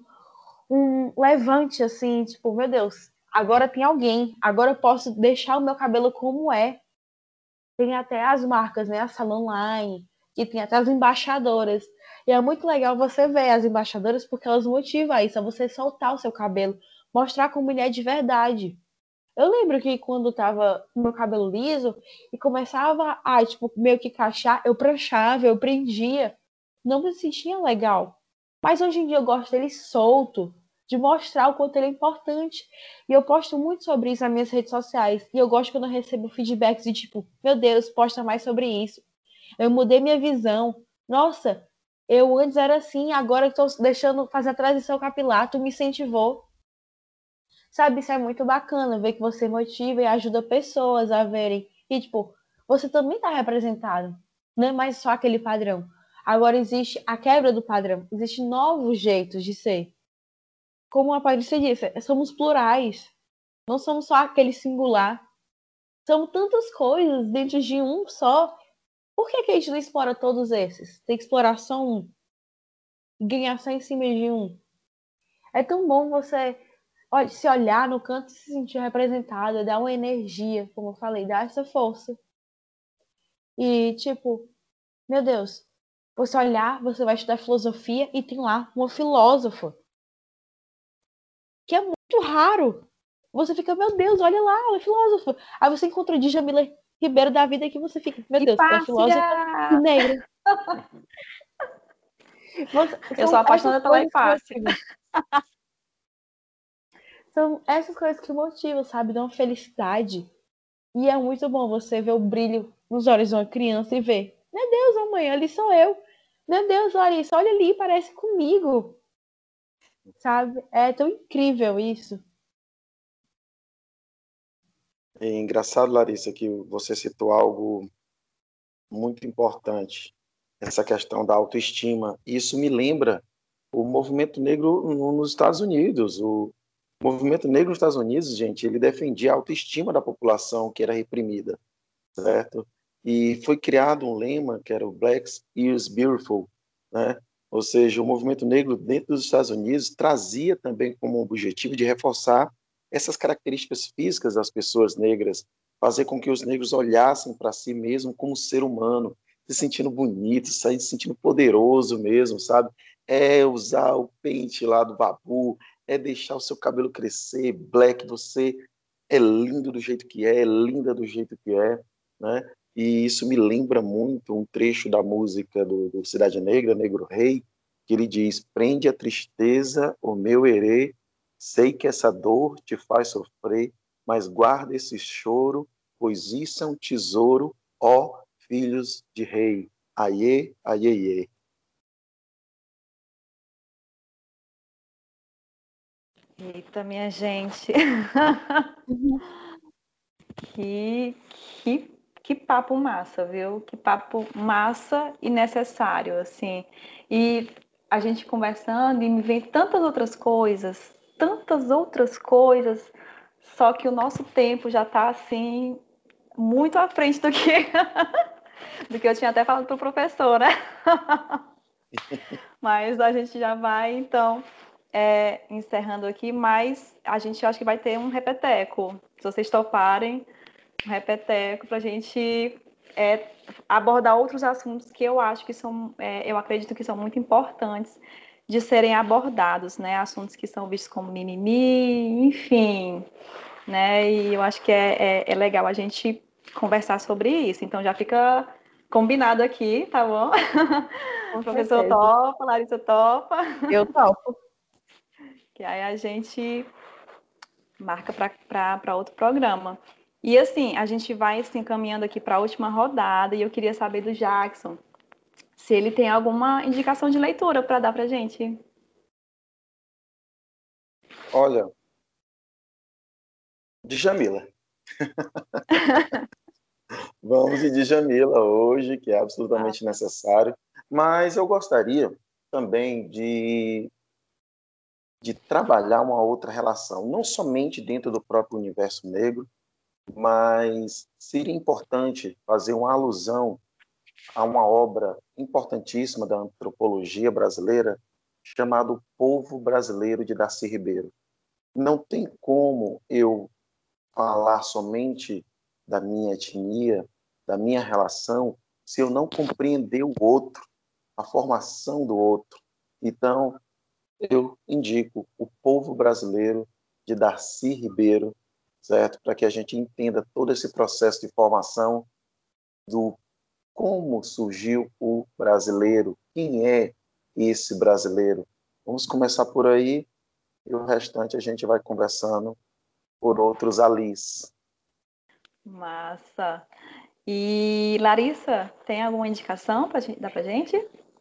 um levante, assim, tipo, meu Deus, agora tem alguém, agora eu posso deixar o meu cabelo como é. Tem até as marcas, né? A Salon Line, que tem até as embaixadoras. E é muito legal você ver as embaixadoras porque elas motivam isso, a você soltar o seu cabelo, mostrar como ele é de verdade. Eu lembro que quando tava com meu cabelo liso e começava a, tipo, meio que cachar, eu pranchava, eu prendia não me sentia legal. Mas hoje em dia eu gosto dele solto, de mostrar o quanto ele é importante. E eu posto muito sobre isso nas minhas redes sociais. E eu gosto quando eu recebo feedbacks de tipo, meu Deus, posta mais sobre isso. Eu mudei minha visão. Nossa, eu antes era assim, agora estou deixando fazer a transição capilar, tu me incentivou. Sabe, isso é muito bacana, ver que você motiva e ajuda pessoas a verem. E, tipo, você também está representado. Não é mais só aquele padrão. Agora existe a quebra do padrão, existem novos jeitos de ser. Como a Patrícia disse, somos plurais, não somos só aquele singular. São tantas coisas dentro de um só. Por que, que a gente não explora todos esses? Tem que explorar só um. Ganhar só em cima de um. É tão bom você se olhar no canto e se sentir representado, dar uma energia, como eu falei, dar essa força. E, tipo, meu Deus, você olhar, você vai estudar filosofia e tem lá uma filósofa. Que é muito raro. Você fica, meu Deus, olha lá, ela é filósofa. Aí você encontra o Djamila Ribeiro da vida que você fica, meu Deus, é filósofa negra. Você, Eu sou apaixonada pela Hipácia. São essas coisas que motivam, sabe? Dão felicidade. E é muito bom você ver o brilho nos olhos de uma criança e ver, meu Deus, mamãe, ali sou eu. Meu Deus, Larissa, olha ali, parece comigo. Sabe? É tão incrível isso. É engraçado, Larissa, que você citou algo muito importante, essa questão da autoestima. Isso me lembra o movimento negro nos Estados Unidos. O movimento negro nos Estados Unidos, gente, ele defendia a autoestima da população que era reprimida, certo? e foi criado um lema que era o Blacks is Beautiful, né? Ou seja, o movimento negro dentro dos Estados Unidos trazia também como objetivo de reforçar essas características físicas das pessoas negras, fazer com que os negros olhassem para si mesmo como ser humano, se sentindo bonito, se sentindo poderoso mesmo, sabe? É usar o pente lá do babu, é deixar o seu cabelo crescer, black, você é lindo do jeito que é, é linda do jeito que é, né? e isso me lembra muito um trecho da música do, do Cidade Negra, Negro Rei, que ele diz: Prende a tristeza, o meu herê, sei que essa dor te faz sofrer, mas guarda esse choro, pois isso é um tesouro, ó filhos de rei. Aie, aie, aie. Eita, minha gente. (laughs) que, que que papo massa, viu? Que papo massa e necessário, assim. E a gente conversando e me vem tantas outras coisas, tantas outras coisas, só que o nosso tempo já está assim muito à frente do que (laughs) do que eu tinha até falado para o professor, né? (laughs) mas a gente já vai então é, encerrando aqui, mas a gente acho que vai ter um repeteco. Se vocês toparem, um repeteco para a gente é, abordar outros assuntos que eu acho que são, é, eu acredito que são muito importantes de serem abordados, né? Assuntos que são vistos como mimimi, enfim. né? E eu acho que é, é, é legal a gente conversar sobre isso. Então já fica combinado aqui, tá bom? o (laughs) professor certeza. topa, Larissa topa. Eu topo. (laughs) Que aí a gente marca para outro programa. E assim, a gente vai se encaminhando aqui para a última rodada e eu queria saber do Jackson se ele tem alguma indicação de leitura para dar para gente. Olha, de Jamila. (laughs) Vamos de Jamila hoje, que é absolutamente ah. necessário. Mas eu gostaria também de, de trabalhar uma outra relação, não somente dentro do próprio universo negro, mas seria importante fazer uma alusão a uma obra importantíssima da antropologia brasileira chamado Povo Brasileiro de Darcy Ribeiro. Não tem como eu falar somente da minha etnia, da minha relação, se eu não compreender o outro, a formação do outro. Então, eu indico o povo brasileiro de Darcy Ribeiro, certo? Para que a gente entenda todo esse processo de formação do como surgiu o brasileiro, quem é esse brasileiro. Vamos começar por aí e o restante a gente vai conversando por outros alis. Massa. E Larissa, tem alguma indicação para dar para gente?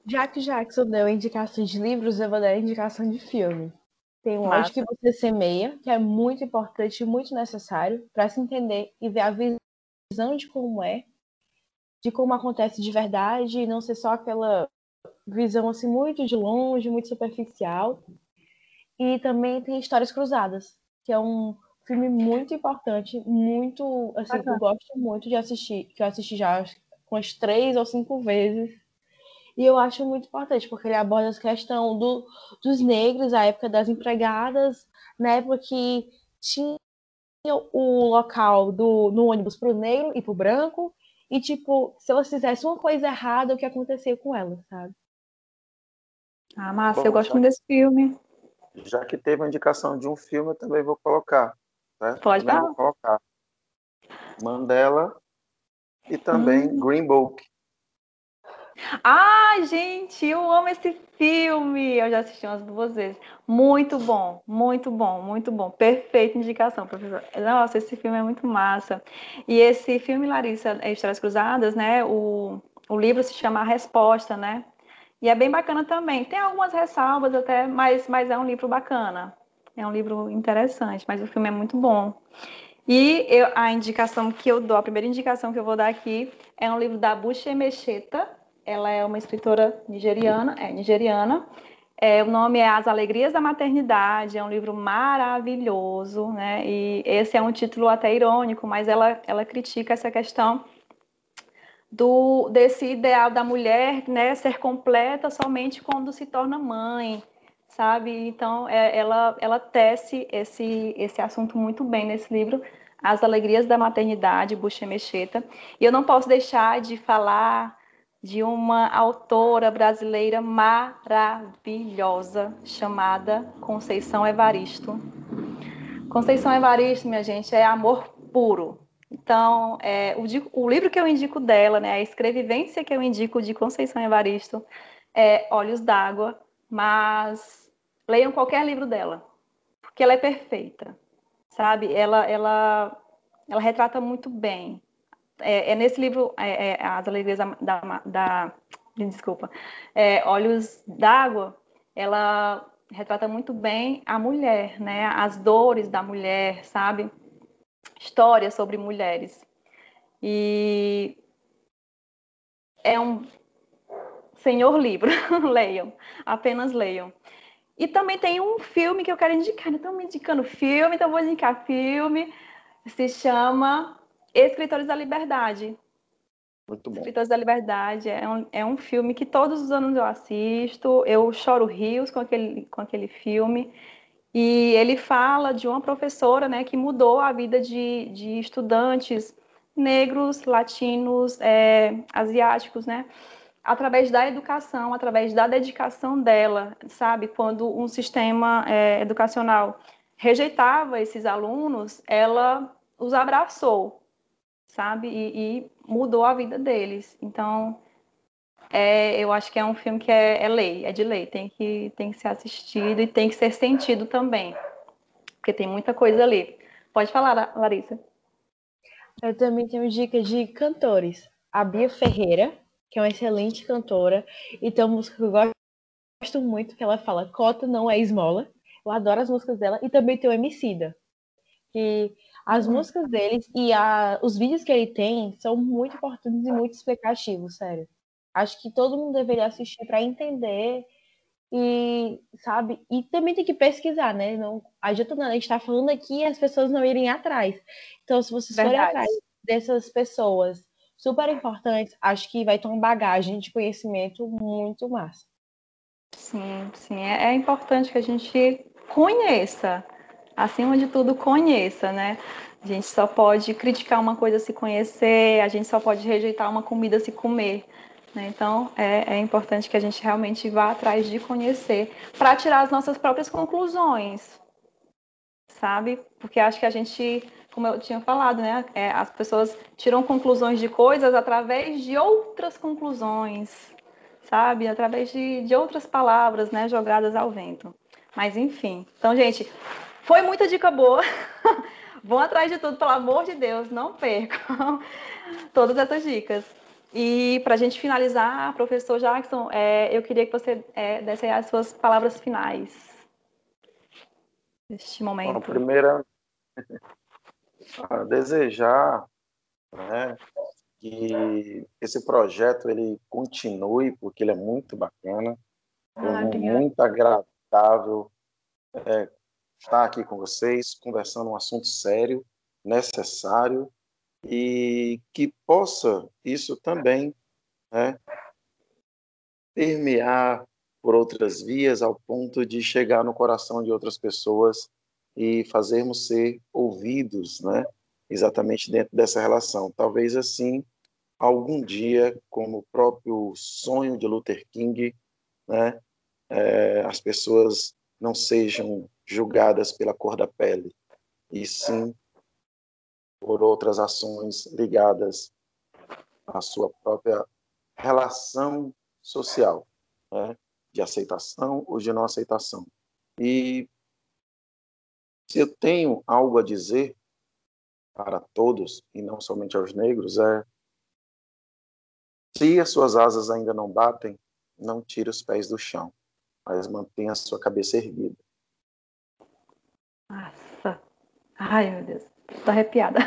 Já que Jackson deu indicação de livros, eu vou dar indicação de filme. Tem um Onde que você semeia, que é muito importante e muito necessário para se entender e ver a visão de como é, de como acontece de verdade, e não ser só aquela visão assim muito de longe, muito superficial. E também tem Histórias Cruzadas, que é um filme muito importante, muito, assim, eu gosto muito de assistir, que eu assisti já umas três ou cinco vezes. E eu acho muito importante, porque ele aborda a questão do, dos negros, a época das empregadas, na época que tinha o local do, no ônibus para o negro e para o branco, e, tipo, se elas fizessem uma coisa errada, o que acontecia com elas, sabe? Ah, massa, Bom, eu gosto muito desse filme. Já que teve a indicação de um filme, eu também vou colocar. Né? Pode também vou colocar. Mandela e também hum. Green Book. Ai, gente, eu amo esse filme. Eu já assisti umas duas vezes. Muito bom, muito bom, muito bom. Perfeita indicação, professor. Nossa, esse filme é muito massa. E esse filme, Larissa, é Histórias Cruzadas, né? O, o livro se chama A Resposta, né? E é bem bacana também. Tem algumas ressalvas até, mas, mas é um livro bacana. É um livro interessante, mas o filme é muito bom. E eu, a indicação que eu dou, a primeira indicação que eu vou dar aqui é um livro da Buche Mecheta, ela é uma escritora nigeriana, é nigeriana. É, o nome é As Alegrias da Maternidade, é um livro maravilhoso, né? E esse é um título até irônico, mas ela, ela critica essa questão do desse ideal da mulher, né, ser completa somente quando se torna mãe, sabe? Então, é, ela ela tece esse esse assunto muito bem nesse livro. As Alegrias da Maternidade, Buxa Mecheta. E eu não posso deixar de falar de uma autora brasileira maravilhosa chamada Conceição Evaristo. Conceição Evaristo, minha gente, é amor puro. Então, é, o, o, livro que eu indico dela, né, a escrevivência que eu indico de Conceição Evaristo é Olhos d'Água, mas leiam qualquer livro dela, porque ela é perfeita, sabe? Ela, ela, ela retrata muito bem é, é nesse livro, é, é, As Alegrias da, da, da desculpa, é, Olhos d'Água, ela retrata muito bem a mulher, né? As dores da mulher, sabe? Histórias sobre mulheres. E é um senhor livro, (laughs) leiam, apenas leiam. E também tem um filme que eu quero indicar, estão me indicando filme, então vou indicar filme, se chama Escritores da Liberdade. Muito bom. Escritores da Liberdade é um, é um filme que todos os anos eu assisto, eu choro rios com aquele, com aquele filme. E ele fala de uma professora né, que mudou a vida de, de estudantes negros, latinos, é, asiáticos, né? Através da educação, através da dedicação dela, sabe? Quando um sistema é, educacional rejeitava esses alunos, ela os abraçou, sabe? E, e mudou a vida deles. Então, é, eu acho que é um filme que é, é, lei, é de lei, tem que, tem que ser assistido e tem que ser sentido também, porque tem muita coisa ali. Pode falar, Larissa. Eu também tenho dica de cantores. A Bia Ferreira, que é uma excelente cantora, e tem uma música que eu gosto muito, que ela fala Cota não é esmola. Eu adoro as músicas dela. E também tem o Emicida, que as músicas deles e a, os vídeos que ele tem são muito importantes e muito explicativos, sério. Acho que todo mundo deveria assistir para entender e, sabe, e também tem que pesquisar, né? Não adianta nada, a gente está falando aqui e as pessoas não irem atrás. Então, se vocês forem atrás dessas pessoas super importantes, acho que vai ter uma bagagem de conhecimento muito massa. Sim, sim, é, é importante que a gente conheça, acima de tudo, conheça, né? A gente só pode criticar uma coisa se conhecer, a gente só pode rejeitar uma comida se comer. Né? Então, é, é importante que a gente realmente vá atrás de conhecer para tirar as nossas próprias conclusões, sabe? Porque acho que a gente, como eu tinha falado, né? É, as pessoas tiram conclusões de coisas através de outras conclusões, sabe? Através de, de outras palavras, né? Jogadas ao vento. Mas, enfim. Então, gente, foi muita dica boa. (laughs) Vão atrás de tudo, pelo amor de Deus, não percam (laughs) todas essas dicas. E para a gente finalizar, professor Jackson, é, eu queria que você é, desse as suas palavras finais neste momento. Bom, primeira, (laughs) desejar né, que esse projeto ele continue, porque ele é muito bacana, ah, é muito agradável é, estar aqui com vocês, conversando um assunto sério, necessário e que possa isso também né, permear por outras vias ao ponto de chegar no coração de outras pessoas e fazermos ser ouvidos, né, exatamente dentro dessa relação. Talvez assim, algum dia, como o próprio sonho de Luther King, né, é, as pessoas não sejam julgadas pela cor da pele, e sim por outras ações ligadas à sua própria relação social, né? de aceitação ou de não aceitação. E se eu tenho algo a dizer para todos, e não somente aos negros, é se as suas asas ainda não batem, não tire os pés do chão, mas mantenha a sua cabeça erguida. Nossa. Ai, meu Deus. Tô arrepiada.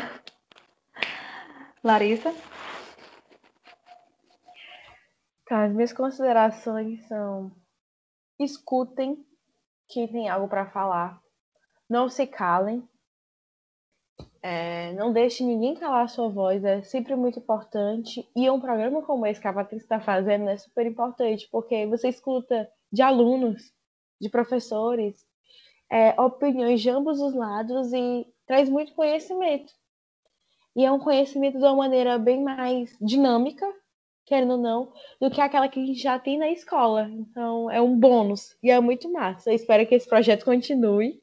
Larissa? Tá, as minhas considerações são: escutem quem tem algo para falar, não se calem, é, não deixe ninguém calar a sua voz, é sempre muito importante. E um programa como esse que a Patrícia está fazendo é super importante, porque você escuta de alunos, de professores, é, opiniões de ambos os lados e traz muito conhecimento. E é um conhecimento de uma maneira bem mais dinâmica, querendo ou não, do que aquela que a gente já tem na escola. Então, é um bônus e é muito massa. Eu espero que esse projeto continue.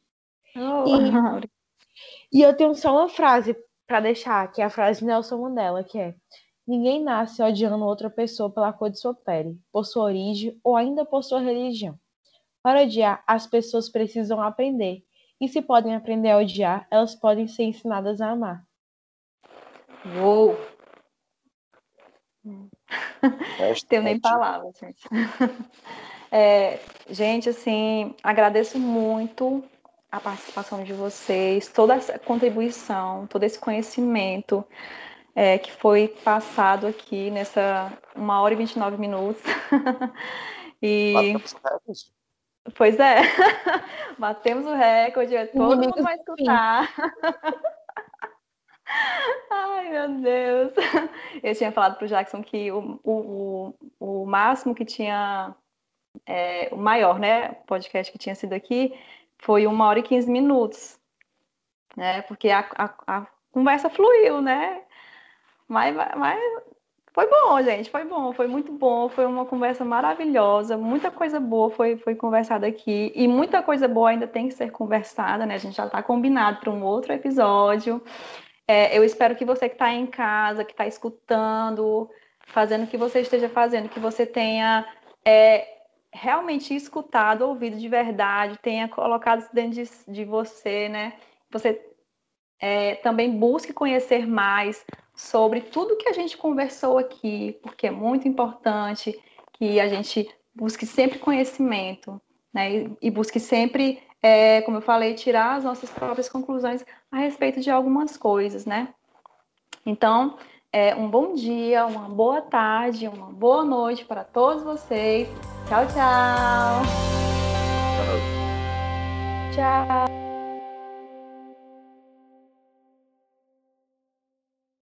Oh. E, (laughs) e eu tenho só uma frase para deixar, que é a frase de Nelson Mandela, que é: Ninguém nasce odiando outra pessoa pela cor de sua pele, por sua origem ou ainda por sua religião. Para odiar, as pessoas precisam aprender e se podem aprender a odiar, elas podem ser ensinadas a amar. Uou! (laughs) Tenho nem palavras, gente. (laughs) É, gente, assim, agradeço muito a participação de vocês, toda essa contribuição, todo esse conhecimento é, que foi passado aqui nessa uma hora e 29 minutos. (laughs) e... Pois é, (laughs) batemos o recorde, todo mundo vai escutar. (laughs) Ai, meu Deus. Eu tinha falado para o Jackson que o, o, o, máximo que tinha, é, o maior, né, podcast que tinha sido aqui, foi uma hora e quinze minutos, né, porque a, a, a conversa fluiu, né, mas, mas Foi bom, gente, foi bom, foi muito bom, foi uma conversa maravilhosa, muita coisa boa foi, foi conversada aqui e muita coisa boa ainda tem que ser conversada, né? A gente já está combinado para um outro episódio. É, eu espero que você que está em casa, que está escutando, fazendo o que você esteja fazendo, que você tenha é, realmente escutado, ouvido de verdade, tenha colocado isso dentro de, de você, né? Você é, também busque conhecer mais sobre tudo que a gente conversou aqui, porque é muito importante que a gente busque sempre conhecimento, né? E, busque sempre, é, como eu falei, tirar as nossas próprias conclusões a respeito de algumas coisas, né? Então, é, um bom dia, uma boa tarde, uma boa noite para todos vocês. Tchau. Tchau. Tchau.